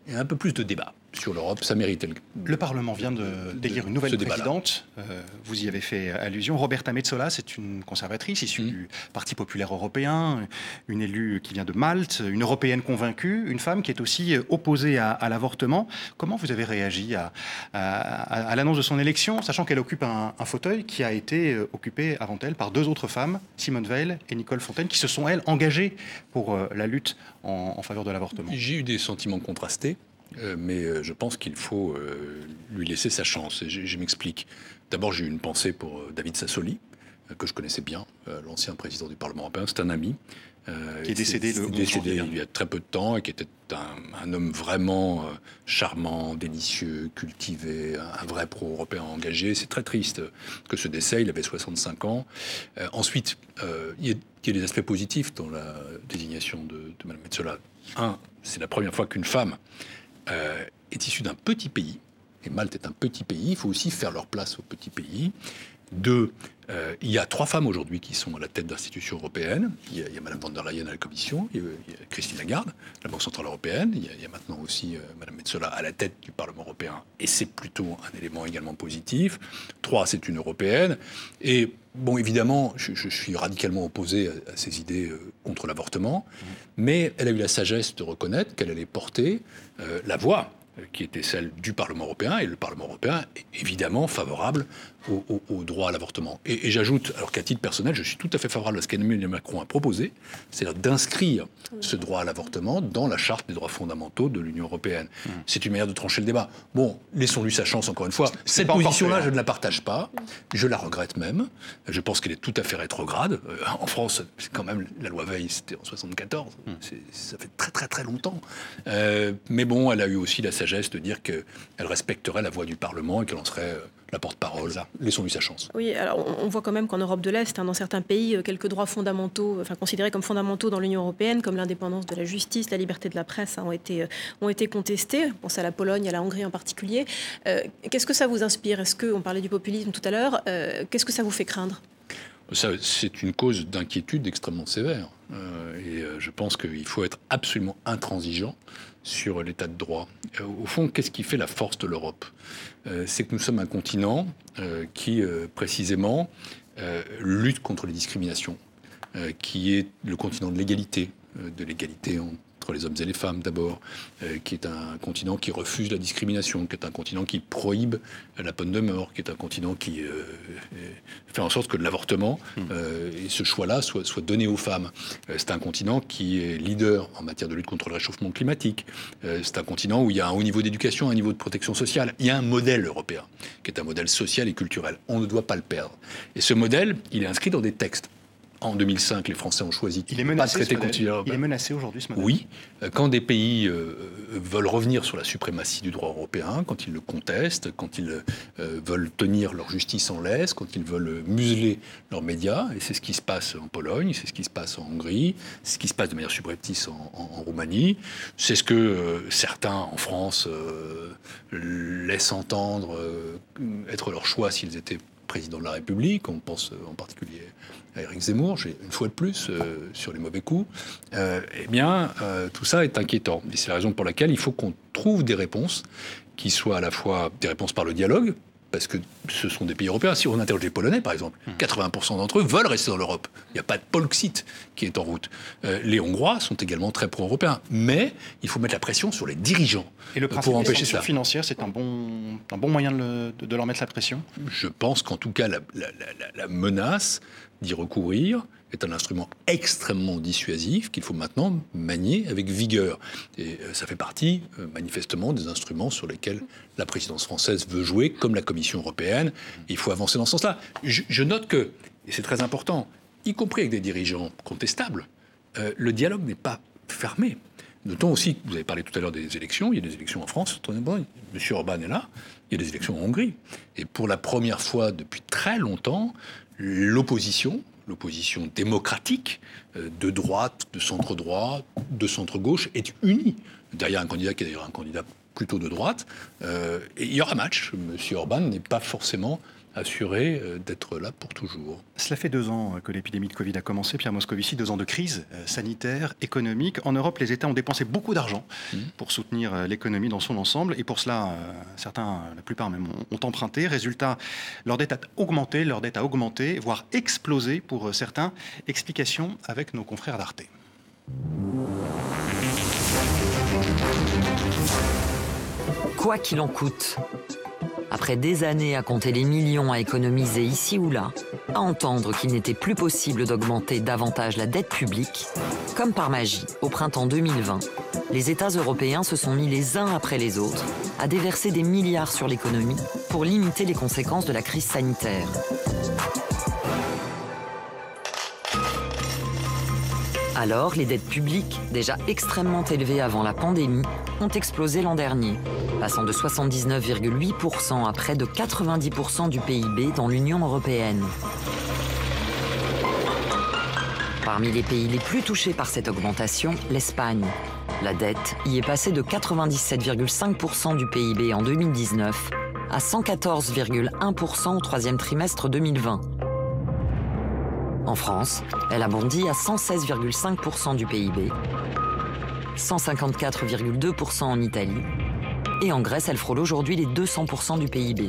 et un peu plus de débat sur l'Europe, ça mérite. Le Parlement vient de d'élire une nouvelle présidente. Euh, vous y avez fait allusion. Roberta Metsola, c'est une conservatrice issue mmh. du Parti populaire européen, une élue qui vient de Malte, une européenne convaincue, une femme qui est aussi opposée à, l'avortement. Comment vous avez réagi à, à, l'annonce de son élection, sachant qu'elle occupe un, fauteuil qui a été euh, occupé avant elle par deux autres femmes, Simone Veil et Nicole Fontaine, qui se sont, elles, engagées pour euh, la lutte en, en faveur de l'avortement? J'ai eu des sentiments contrastés. Euh, mais euh, je pense qu'il faut euh, lui laisser sa chance. Et je, m'explique. D'abord, j'ai eu une pensée pour David Sassoli, que je connaissais bien, l'ancien président du Parlement européen. C'est un ami. qui est décédé, le décédé il y a très peu de temps et qui était un, homme vraiment charmant, délicieux, cultivé, un, vrai pro-européen engagé. C'est très triste que ce décès, il avait 65 ans. ensuite, il y, a, des aspects positifs dans la désignation de, de Mme Metzola. Un, c'est la première fois qu'une femme euh, est issu d'un petit pays, et Malte est un petit pays, il faut aussi faire leur place au petit pays. Deux, euh, il y a trois femmes aujourd'hui qui sont à la tête d'institutions européennes. Il y, a, il Mme von der Leyen à la Commission, il y, a, Christine Lagarde, la Banque Centrale Européenne, il y a, maintenant aussi euh, Mme Metzola à la tête du Parlement Européen, et c'est plutôt un élément également positif. Trois, c'est une Européenne. Et bon, évidemment, je, suis radicalement opposé à, ces idées contre l'avortement, mais elle a eu la sagesse de reconnaître qu'elle allait porter euh, la voix euh, qui était celle du Parlement européen, et le Parlement européen est évidemment favorable au, droit à l'avortement. Et, j'ajoute, alors qu'à titre personnel, je suis tout à fait favorable à ce qu'Emmanuel Macron a proposé, c'est-à-dire d'inscrire ce droit à l'avortement dans la charte des droits fondamentaux de l'Union européenne. Mmh. C'est une manière de trancher le débat. Bon, laissons-lui sa chance encore une fois. Cette position-là, je ne la partage pas. Je la regrette même. Je pense qu'elle est tout à fait rétrograde. Euh, en France, c'est quand même la loi Veil, c'était en 74. Mmh. Ça fait très très très longtemps. Euh, mais bon, elle a eu aussi la sagesse de dire qu'elle respecterait la voix du Parlement et qu'elle en serait euh, la porte-parole. Laissons-lui sa chance. Oui, alors on voit quand même qu'en Europe de l'Est, hein, dans certains pays, euh, quelques droits fondamentaux, enfin considérés comme fondamentaux dans l'Union européenne, comme l'indépendance de la justice, la liberté de la presse, hein, ont, été, euh, ont été contestés. On pense à la Pologne, à la Hongrie en particulier. Euh, qu'est-ce que ça vous inspire? Est-ce que, on parlait du populisme tout à l'heure, qu'est-ce que ça vous fait craindre? C'est une cause d'inquiétude extrêmement sévère. et je pense qu'il faut être absolument intransigeant sur l'état de droit. au fond, qu'est-ce qui fait la force de l'Europe? Euh, c'est que nous sommes un continent euh, qui, euh, précisément, lutte contre les discriminations, qui est le continent de l'égalité, de l'égalité entre les hommes et les femmes d'abord, euh, qui est un continent qui refuse la discrimination, qui est un continent qui prohibe la peine de mort, qui est un continent qui euh, fait en sorte que l'avortement hmm. euh, et ce choix-là soit, soit, donné aux femmes. c'est un continent qui est leader en matière de lutte contre le réchauffement climatique. c'est un continent où il y a un haut niveau d'éducation, un niveau de protection sociale. Il y a un modèle européen qui est un modèle social et culturel. On ne doit pas le perdre. Et ce modèle, il est inscrit dans des textes en 2005, les Français ont choisi il est menacé, pas de traiter Il est menacé aujourd'hui, ce modèle. Oui. Euh, quand des pays euh, veulent revenir sur la suprématie du droit européen, quand ils le contestent, quand ils euh, veulent tenir leur justice en laisse, quand ils veulent museler leurs médias, et c'est ce qui se passe en Pologne, c'est ce qui se passe en Hongrie, c'est ce qui se passe de manière subreptice en, en, Roumanie, c'est ce que certains en France laissent entendre être leur choix s'ils étaient président de la République, on pense en particulier à Éric Zemmour, une fois de plus, euh, sur les mauvais coups, euh, eh bien, euh, tout ça est inquiétant. Et c'est la raison pour laquelle il faut qu'on trouve des réponses qui soient à la fois des réponses par le dialogue, parce que ce sont des pays européens. Si on interroge les Polonais, par exemple, 80% d'entre eux veulent rester dans l'Europe. Il n'y a pas de Polxit qui est en route. les Hongrois sont également très pro-européens. Mais il faut mettre la pression sur les dirigeants Et le pour empêcher ça. financière, c'est un bon, un bon moyen de, de, leur mettre la pression? Je pense qu'en tout cas, la, la, la menace d'y recourir est un instrument extrêmement dissuasif qu'il faut maintenant manier avec vigueur. Et euh, ça fait partie, euh, manifestement, des instruments sur lesquels la présidence française veut jouer, comme la Commission européenne. Il faut avancer dans ce sens-là. Je, note que, et c'est très important, y compris avec des dirigeants contestables, euh, le dialogue n'est pas fermé. Notons aussi, vous avez parlé tout à l'heure des élections, il y a des élections en France, M. Orban est là, il y a des élections en Hongrie. Et pour la première fois depuis très longtemps, l'opposition, l'opposition démocratique euh, de droite, de centre-droit, de centre-gauche est unie derrière un candidat qui est d'ailleurs un candidat plutôt de droite. Euh, il y aura match. Monsieur Orban n'est pas forcément assuré d'être là pour toujours. Cela fait deux ans que l'épidémie de Covid a commencé, Pierre Moscovici, deux ans de crise sanitaire, économique. En Europe, les États ont dépensé beaucoup d'argent mmh. pour soutenir l'économie dans son ensemble. Et pour cela, certains, la plupart même, ont emprunté. Résultat, leur dette a augmenté, leur dette a augmenté, voire explosé pour certains. Explication avec nos confrères d'Arte. Quoi qu'il en coûte, après des années à compter les millions à économiser ici ou là, à entendre qu'il n'était plus possible d'augmenter davantage la dette publique, comme par magie, au printemps 2020, les États européens se sont mis les uns après les autres à déverser des milliards sur l'économie pour limiter les conséquences de la crise sanitaire. Alors, les dettes publiques, déjà extrêmement élevées avant la pandémie, ont explosé l'an dernier, passant de 79,8% à près de 90% du PIB dans l'Union européenne. Parmi les pays les plus touchés par cette augmentation, l'Espagne. La dette y est passée de 97,5% du PIB en 2019 à 114,1% au troisième trimestre 2020 en France, elle a bondi à 116,5% du PIB, 154,2% en Italie, et en Grèce, elle frôle aujourd'hui les 200% du PIB.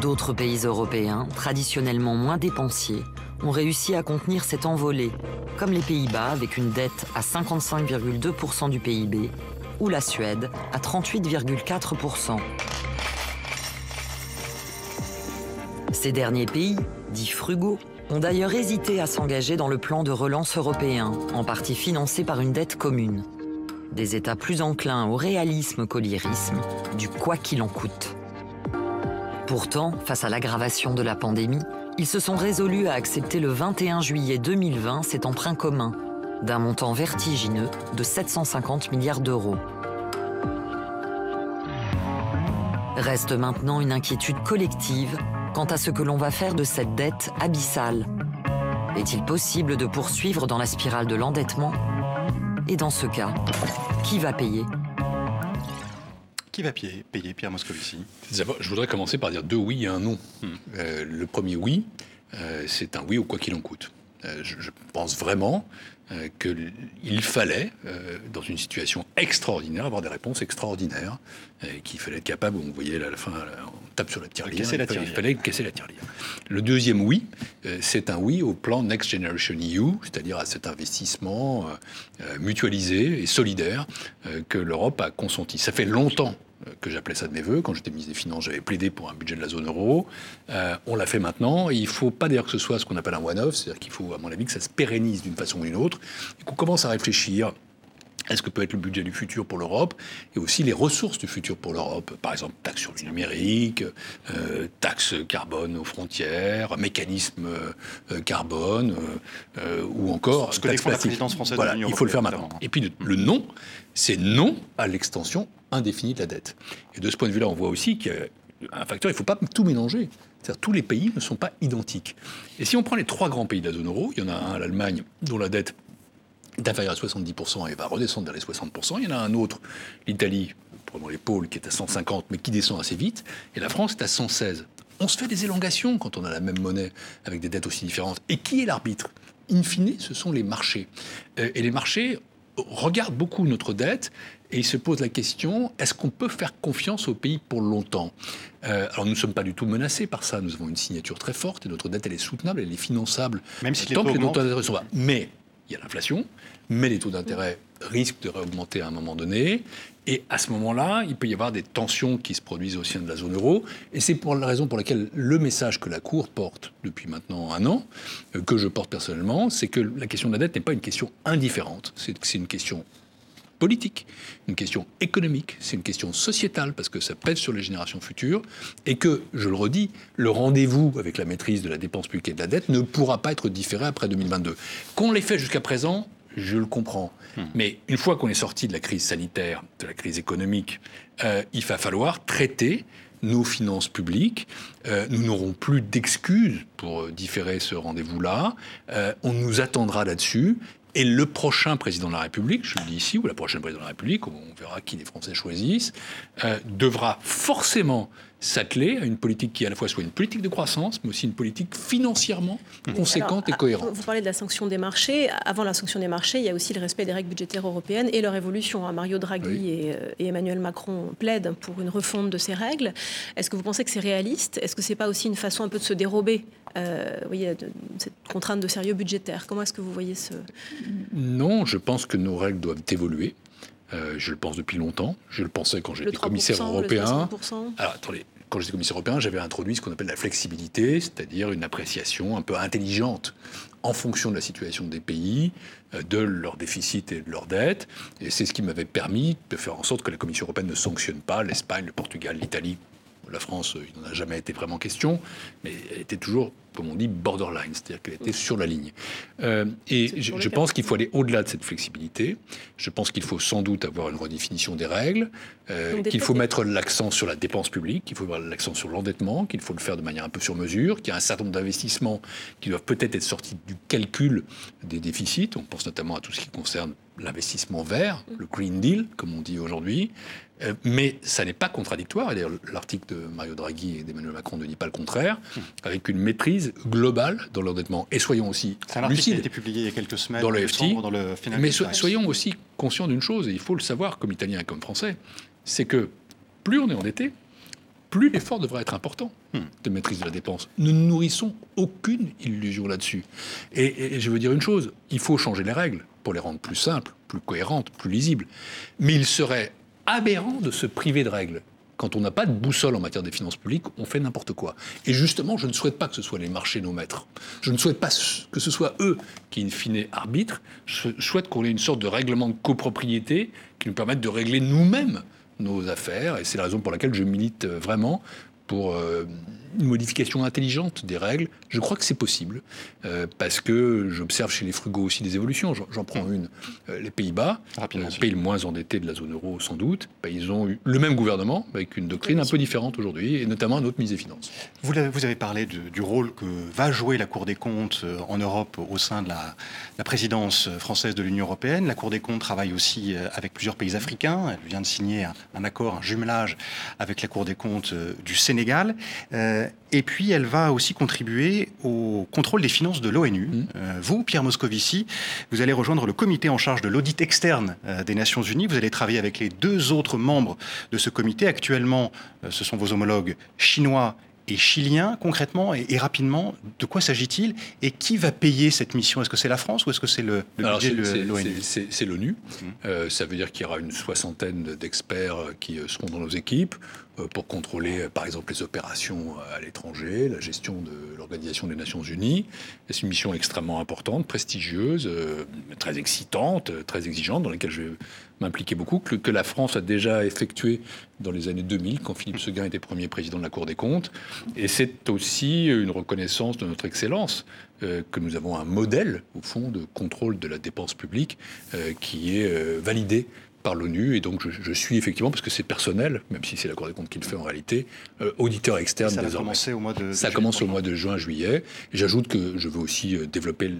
D'autres pays européens, traditionnellement moins dépensiers, ont réussi à contenir cette envolée, comme les Pays-Bas avec une dette à 55,2% du PIB, ou la Suède à 38,4%. Ces derniers pays, dits frugaux, ont d'ailleurs hésité à s'engager dans le plan de relance européen, en partie financé par une dette commune. Des États plus enclins au réalisme qu'au lyrisme, du quoi qu'il en coûte. Pourtant, face à l'aggravation de la pandémie, ils se sont résolus à accepter le 21 juillet 2020 cet emprunt commun, d'un montant vertigineux de 750 milliards d'euros. Reste maintenant une inquiétude collective quant à ce que l'on va faire de cette dette abyssale. Est-il possible de poursuivre dans la spirale de l'endettement? Et dans ce cas, qui va payer? Qui va payer, payer Pierre Moscovici? Je voudrais commencer par dire deux oui et un non. Euh, le premier oui, euh, c'est un oui au quoi qu'il en coûte. Euh, je, pense vraiment euh, qu'il fallait, euh, dans une situation extraordinaire, avoir des réponses extraordinaires, qu'il fallait être capable, on voyait à la fin, on tape sur la tirelire, il, fallait casser la tirelire. Le deuxième oui, c'est un oui au plan Next Generation EU, c'est-à-dire à cet investissement mutualisé et solidaire que l'Europe a consenti. Ça fait longtemps que j'appelais ça de mes voeux. Quand j'étais ministre des Finances, j'avais plaidé pour un budget de la zone euro. Euh, on l'a fait maintenant. il ne faut pas d'ailleurs que ce soit ce qu'on appelle un one-off, c'est-à-dire qu'il faut, à mon avis, que ça se pérennise d'une façon ou d'une autre, et qu'on commence à réfléchir est ce que peut être le budget du futur pour l'Europe et aussi les ressources du futur pour l'Europe? Par exemple, taxe sur le numérique, euh, taxe carbone aux frontières, mécanisme euh, carbone ou encore ce que la présidence française voilà, il faut le faire maintenant. Et puis le non, c'est non à l'extension indéfinie de la dette. Et de ce point de vue-là, on voit aussi qu'il y a un facteur, il ne faut pas tout mélanger. C'est-à-dire tous les pays ne sont pas identiques. Et si on prend les trois grands pays de la zone euro, il y en a un, l'Allemagne, dont la dette est inférieure à 70% et va redescendre vers les 60%. Il y en a un autre, l'Italie, prenons les pôles, qui est à 150, mais qui descend assez vite. Et la France est à 116. On se fait des élongations quand on a la même monnaie avec des dettes aussi différentes. Et qui est l'arbitre? In fine, ce sont les marchés. Euh, et les marchés regardent beaucoup notre dette et il se pose la question est-ce qu'on peut faire confiance au pays pour longtemps? Euh, Alors nous ne sommes pas du tout menacés par ça. Nous avons une signature très forte et notre dette elle est soutenable, elle est finançable. Même si tant que les taux sont bas. Mais il y a l'inflation, mais les taux d'intérêt risquent de réaugmenter à un moment donné. Et à ce moment-là, il peut y avoir des tensions qui se produisent au sein de la zone euro. Et c'est pour la raison pour laquelle le message que la Cour porte depuis maintenant un an, euh, que je porte personnellement, c'est que la question de la dette n'est pas une question indifférente. C'est une question politique, une question économique, c'est une question sociétale parce que ça pèse sur les générations futures et que, je le redis, le rendez-vous avec la maîtrise de la dépense publique et de la dette ne pourra pas être différé après 2022. Qu'on l'ait fait jusqu'à présent, je le comprends. Hmm. Mais une fois qu'on est sorti de la crise sanitaire, de la crise économique, euh, il va falloir traiter nos finances publiques Euh, nous n'aurons plus d'excuses pour différer ce rendez-vous-là. Euh, on nous attendra là-dessus. Et le prochain président de la République, je le dis ici, ou la prochaine présidente de la République, on verra qui les Français choisissent, euh, devra forcément s'atteler à une politique qui à la fois soit une politique de croissance, mais aussi une politique financièrement conséquente et cohérente. Vous parlez de la sanction des marchés. Avant la sanction des marchés, il y a aussi le respect des règles budgétaires européennes et leur évolution. Mario Draghi et, euh, et, Emmanuel Macron plaident pour une refonte de ces règles. Est-ce que vous pensez que c'est réaliste? Est-ce que c'est pas aussi une façon un peu de se dérober euh, voyez, de, cette contrainte de sérieux budgétaire? Comment est-ce que vous voyez ce... Non, je pense que nos règles doivent évoluer. Euh, je le pense depuis longtemps. Je le pensais quand j'étais commissaire européen. Alors, attendez, quand j'étais commissaire européen, j'avais introduit ce qu'on appelle la flexibilité, c'est-à-dire une appréciation un peu intelligente en fonction de la situation des pays, euh, de leur déficit et de leur dette. Et c'est ce qui m'avait permis de faire en sorte que la Commission européenne ne sanctionne pas l'Espagne, le Portugal, l'Italie. La France, il n'en a jamais été vraiment question, mais elle était toujours comme on dit, borderline, c'est-à-dire qu'elle était sur la ligne. Euh, et je, je pense qu'il faut aller au-delà de cette flexibilité. Je pense qu'il faut sans doute avoir une redéfinition des règles, euh, qu'il faut mettre l'accent sur la dépense publique, qu'il faut mettre l'accent sur l'endettement, qu'il faut le faire de manière un peu sur mesure, qu'il y a un certain nombre d'investissements qui doivent peut-être être sortis du calcul des déficits. On pense notamment à tout ce qui concerne l'investissement vert, le Green Deal, comme on dit aujourd'hui. Euh, mais ça n'est pas contradictoire, et d'ailleurs l'article de Mario Draghi et d'Emmanuel Macron ne dit pas le contraire, avec une maîtrise globale dans l'endettement. Et soyons aussi lucides. a été publié il y a quelques semaines dans le FT. Dans le mais soyons aussi conscients d'une chose, et il faut le savoir comme Italien et comme Français, c'est que plus on est endetté, plus l'effort devrait être important de maîtrise de la dépense. Nous ne nourrissons aucune illusion là-dessus. Et, et, je veux dire une chose, il faut changer les règles pour les rendre plus simples, plus cohérentes, plus lisibles. Mais il serait aberrant de se priver de règles. Quand on n'a pas de boussole en matière des finances publiques, on fait n'importe quoi. Et justement, je ne souhaite pas que ce soit les marchés nos maîtres. Je ne souhaite pas que ce soit eux qui, in fine, arbitrent. Je souhaite qu'on ait une sorte de règlement de copropriété qui nous permette de régler nous-mêmes nos affaires. Et c'est la raison pour laquelle je milite vraiment pour euh, une modification intelligente des règles, je crois que c'est possible, euh, parce que j'observe chez les frugaux aussi des évolutions. J'en prends une. Euh, les Pays-Bas, le pays le moins endetté de la zone euro sans doute, bah, ils ont eu le même gouvernement, avec une doctrine un peu différente aujourd'hui, et notamment un autre mise et finances. Vous, vous avez parlé du rôle que va jouer la Cour des comptes en Europe au sein de la, la présidence française de l'Union européenne. La Cour des comptes travaille aussi avec plusieurs pays africains. Elle vient de signer un, un accord, un jumelage avec la Cour des comptes du Sénégal. Euh, et puis, elle va aussi contribuer au contrôle des finances de l'ONU. Mmh. Euh, vous, Pierre Moscovici, vous allez rejoindre le comité en charge de l'audit externe euh, des Nations Unies. Vous allez travailler avec les deux autres membres de ce comité. Actuellement, ce sont vos homologues chinois et chilien, concrètement et, rapidement, de quoi s'agit-il et qui va payer cette mission? Est-ce que c'est la France ou est-ce que c'est le, budget de l'ONU C'est l'ONU. Mmh. Euh, ça veut dire qu'il y aura une soixantaine d'experts qui euh, seront dans nos équipes euh, pour contrôler, par exemple, les opérations à l'étranger, la gestion de l'Organisation des Nations Unies. C'est une mission extrêmement importante, prestigieuse, très excitante, très exigeante, dans laquelle je m'impliquer beaucoup, que, que, la France a déjà effectué dans les années 2000, quand Philippe Seguin était premier président de la Cour des comptes. Et c'est aussi une reconnaissance de notre excellence, euh, que nous avons un modèle, au fond, de contrôle de la dépense publique euh, qui est euh, validé par l'ONU. Et donc, je, suis effectivement, parce que c'est personnel, même si c'est la Cour des comptes qui le fait en réalité, euh, auditeur externe ça désormais. au mois de, ça commence au mois de juin, juillet. J'ajoute que je veux aussi euh, développer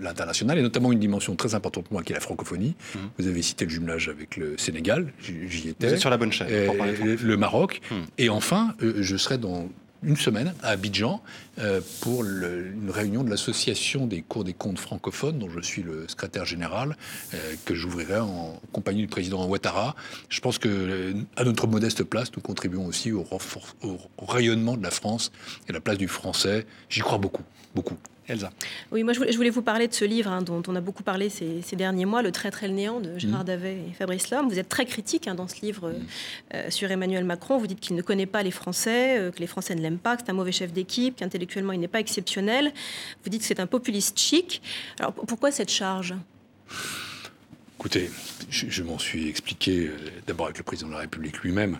l'international, et notamment une dimension très importante pour moi, qui est la francophonie. Mmh. Vous avez cité le jumelage avec le Sénégal, j'y étais. Vous êtes sur la bonne chaîne. le Maroc. Mmh. Et enfin, euh, je serai dans une semaine à Abidjan euh, pour une réunion de l'association des cours des comptes francophones, dont je suis le secrétaire général, euh, que j'ouvrirai en compagnie du président Ouattara. Je pense que, euh, à notre modeste place, nous contribuons aussi au, au rayonnement de la France et la place du français. J'y crois beaucoup, beaucoup. Elsa. Oui, moi je voulais, vous parler de ce livre hein, dont on a beaucoup parlé ces, derniers mois, Le traître et le néant de Gérard mmh. Davet et Fabrice Lhomme. Vous êtes très critique hein, dans ce livre mmh. euh, sur Emmanuel Macron. Vous dites qu'il ne connaît pas les Français, euh, que les Français ne l'aiment pas, que c'est un mauvais chef d'équipe, qu'intellectuellement il n'est pas exceptionnel. Vous dites que c'est un populiste chic. Alors pourquoi cette charge? Écoutez, je, m'en suis expliqué euh, d'abord avec le président de la République lui-même.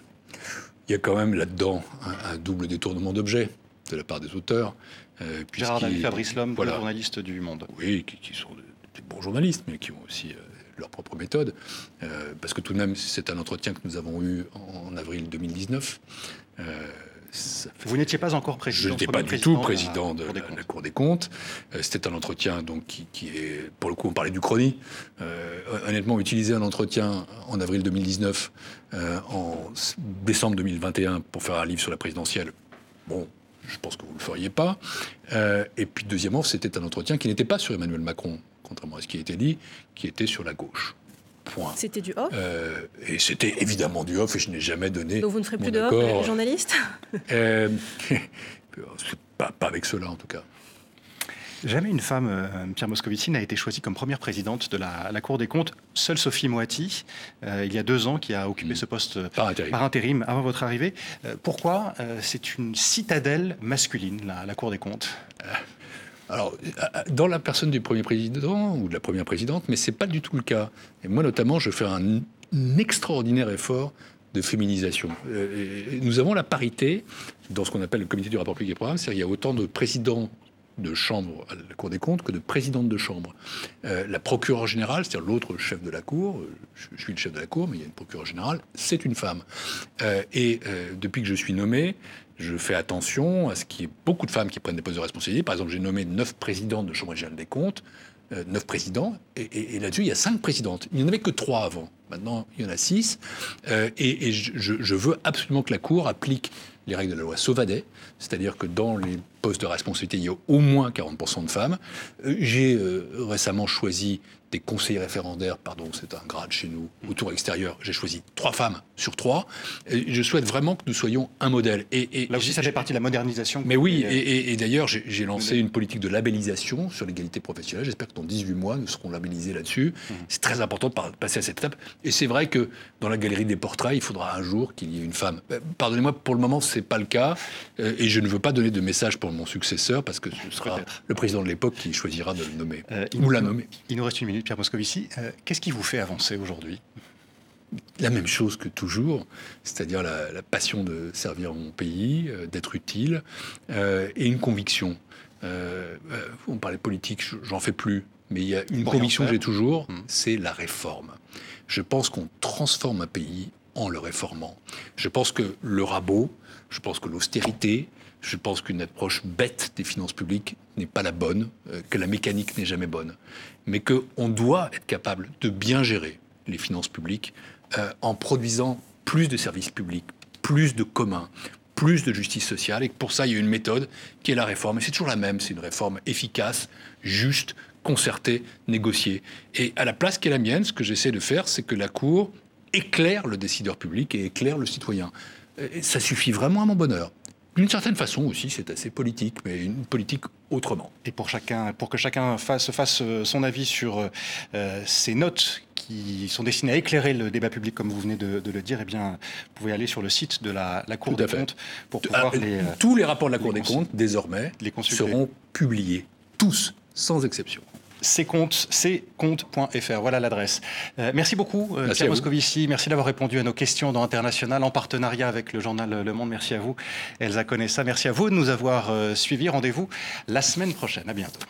Il y a quand même là-dedans un, un double détournement d'objets de la part des auteurs. Euh, Gérard David, Fabrice Lhomme, voilà. journalistes du Monde. Oui, qui, sont des bons journalistes, mais qui ont aussi euh, leur propre méthode. Euh, parce que tout de même, c'est un entretien que nous avons eu en, avril 2019. Vous n'étiez pas encore président. Je n'étais pas du tout président de, la, Cour des comptes. Euh, c'était un entretien donc qui, est, pour le coup, on parlait du chrony. Euh, honnêtement, utiliser un entretien en avril 2019, en décembre 2021 pour faire un livre sur la présidentielle, bon, je pense que vous ne le feriez pas. et puis deuxièmement, c'était un entretien qui n'était pas sur Emmanuel Macron, contrairement à ce qui a été dit, qui était sur la gauche. C'était du off euh, Et c'était évidemment du off, et je n'ai jamais donné. Donc vous ne ferez plus de off, euh, pas, pas avec cela, en tout cas. Jamais une femme, euh, Pierre Moscovici, n'a été choisie comme première présidente de la, Cour des comptes. Seule Sophie Moati, il y a deux ans, qui a occupé mmh. ce poste par intérim. par intérim, avant votre arrivée. pourquoi c'est une citadelle masculine, la, la Cour des comptes? Alors, dans la personne du premier président ou de la première présidente, mais c'est pas du tout le cas. Et moi, notamment, je fais un, extraordinaire effort de féminisation. Euh, nous avons la parité dans ce qu'on appelle le comité du rapport public et programme, c'est-à-dire qu'il y a autant de présidents de chambre à la Cour des comptes que de présidentes de chambre. Euh, la procureure générale, c'est-à-dire l'autre chef de la Cour, euh, je, suis le chef de la Cour, mais il y a une procureure générale, c'est une femme. et depuis que je suis nommé, je fais attention à ce qu'il y ait beaucoup de femmes qui prennent des postes de responsabilité. Par exemple, j'ai nommé neuf présidentes de Chambre régionale des comptes, euh, neuf présidents, et, là-dessus, il y a cinq présidentes. Il n'y en avait que trois avant. Maintenant, il y en a six. Euh, et, je, veux absolument que la Cour applique les règles de la loi Sauvadet, c'est-à-dire que dans les postes de responsabilité, il y a au moins 40% de femmes. Euh, j'ai récemment choisi des conseillers référendaires, pardon, c'est un grade chez nous, au tour extérieur. J'ai choisi trois femmes sur trois. Et je souhaite vraiment que nous soyons un modèle. Et, Là aussi, ça fait partie de la modernisation. Mais oui, et, d'ailleurs, j'ai lancé une politique de labellisation sur l'égalité professionnelle. J'espère que dans 18 mois, nous serons labellisés là-dessus. Mmh. C'est très important de passer à cette étape. Et c'est vrai que dans la galerie des portraits, il faudra un jour qu'il y ait une femme. Euh, pardonnez-moi, pour le moment, c'est pas le cas. Euh, et je ne veux pas donner de message pour mon successeur, parce que ce sera le président de l'époque qui choisira de le nommer. Euh, ou la nommer. Il nous reste une minute. Pierre Moscovici. Euh, qu'est-ce qui vous fait avancer aujourd'hui? La même chose que toujours, c'est-à-dire la, passion de servir mon pays, euh, d'être utile, euh, et une conviction. on parlait politique, j'en fais plus, mais il y a une conviction que j'ai toujours, hmm. c'est la réforme. Je pense qu'on transforme un pays en le réformant. Je pense que le rabot, je pense que l'austérité, je pense qu'une approche bête des finances publiques n'est pas la bonne, euh, que la mécanique n'est jamais bonne, mais qu'on doit être capable de bien gérer les finances publiques euh, en produisant plus de services publics, plus de communs, plus de justice sociale, et pour ça, il y a une méthode qui est la réforme. Et c'est toujours la même, c'est une réforme efficace, juste, concertée, négociée. Et à la place qui est la mienne, ce que j'essaie de faire, c'est que la Cour éclaire le décideur public et éclaire le citoyen. Et ça suffit vraiment à mon bonheur. D'une certaine façon aussi, c'est assez politique, mais une politique autrement. Et pour, chacun, pour que chacun fasse, fasse euh, son avis sur euh, ces notes qui sont destinées à éclairer le débat public, comme vous venez de, le dire, eh bien, vous pouvez aller sur le site de la, Cour des comptes pour pouvoir les, euh, Tous les rapports de la Cour des comptes, désormais, les seront publiés. Tous, sans exception ccompte.fr. Voilà l'adresse. Euh, merci beaucoup, euh, Pierre Moscovici. Merci d'avoir répondu à nos questions dans International en partenariat avec le journal Le Monde. Merci à vous, Elsa Conessa. Merci à vous de nous avoir euh, suivis. Rendez-vous la semaine prochaine. À bientôt.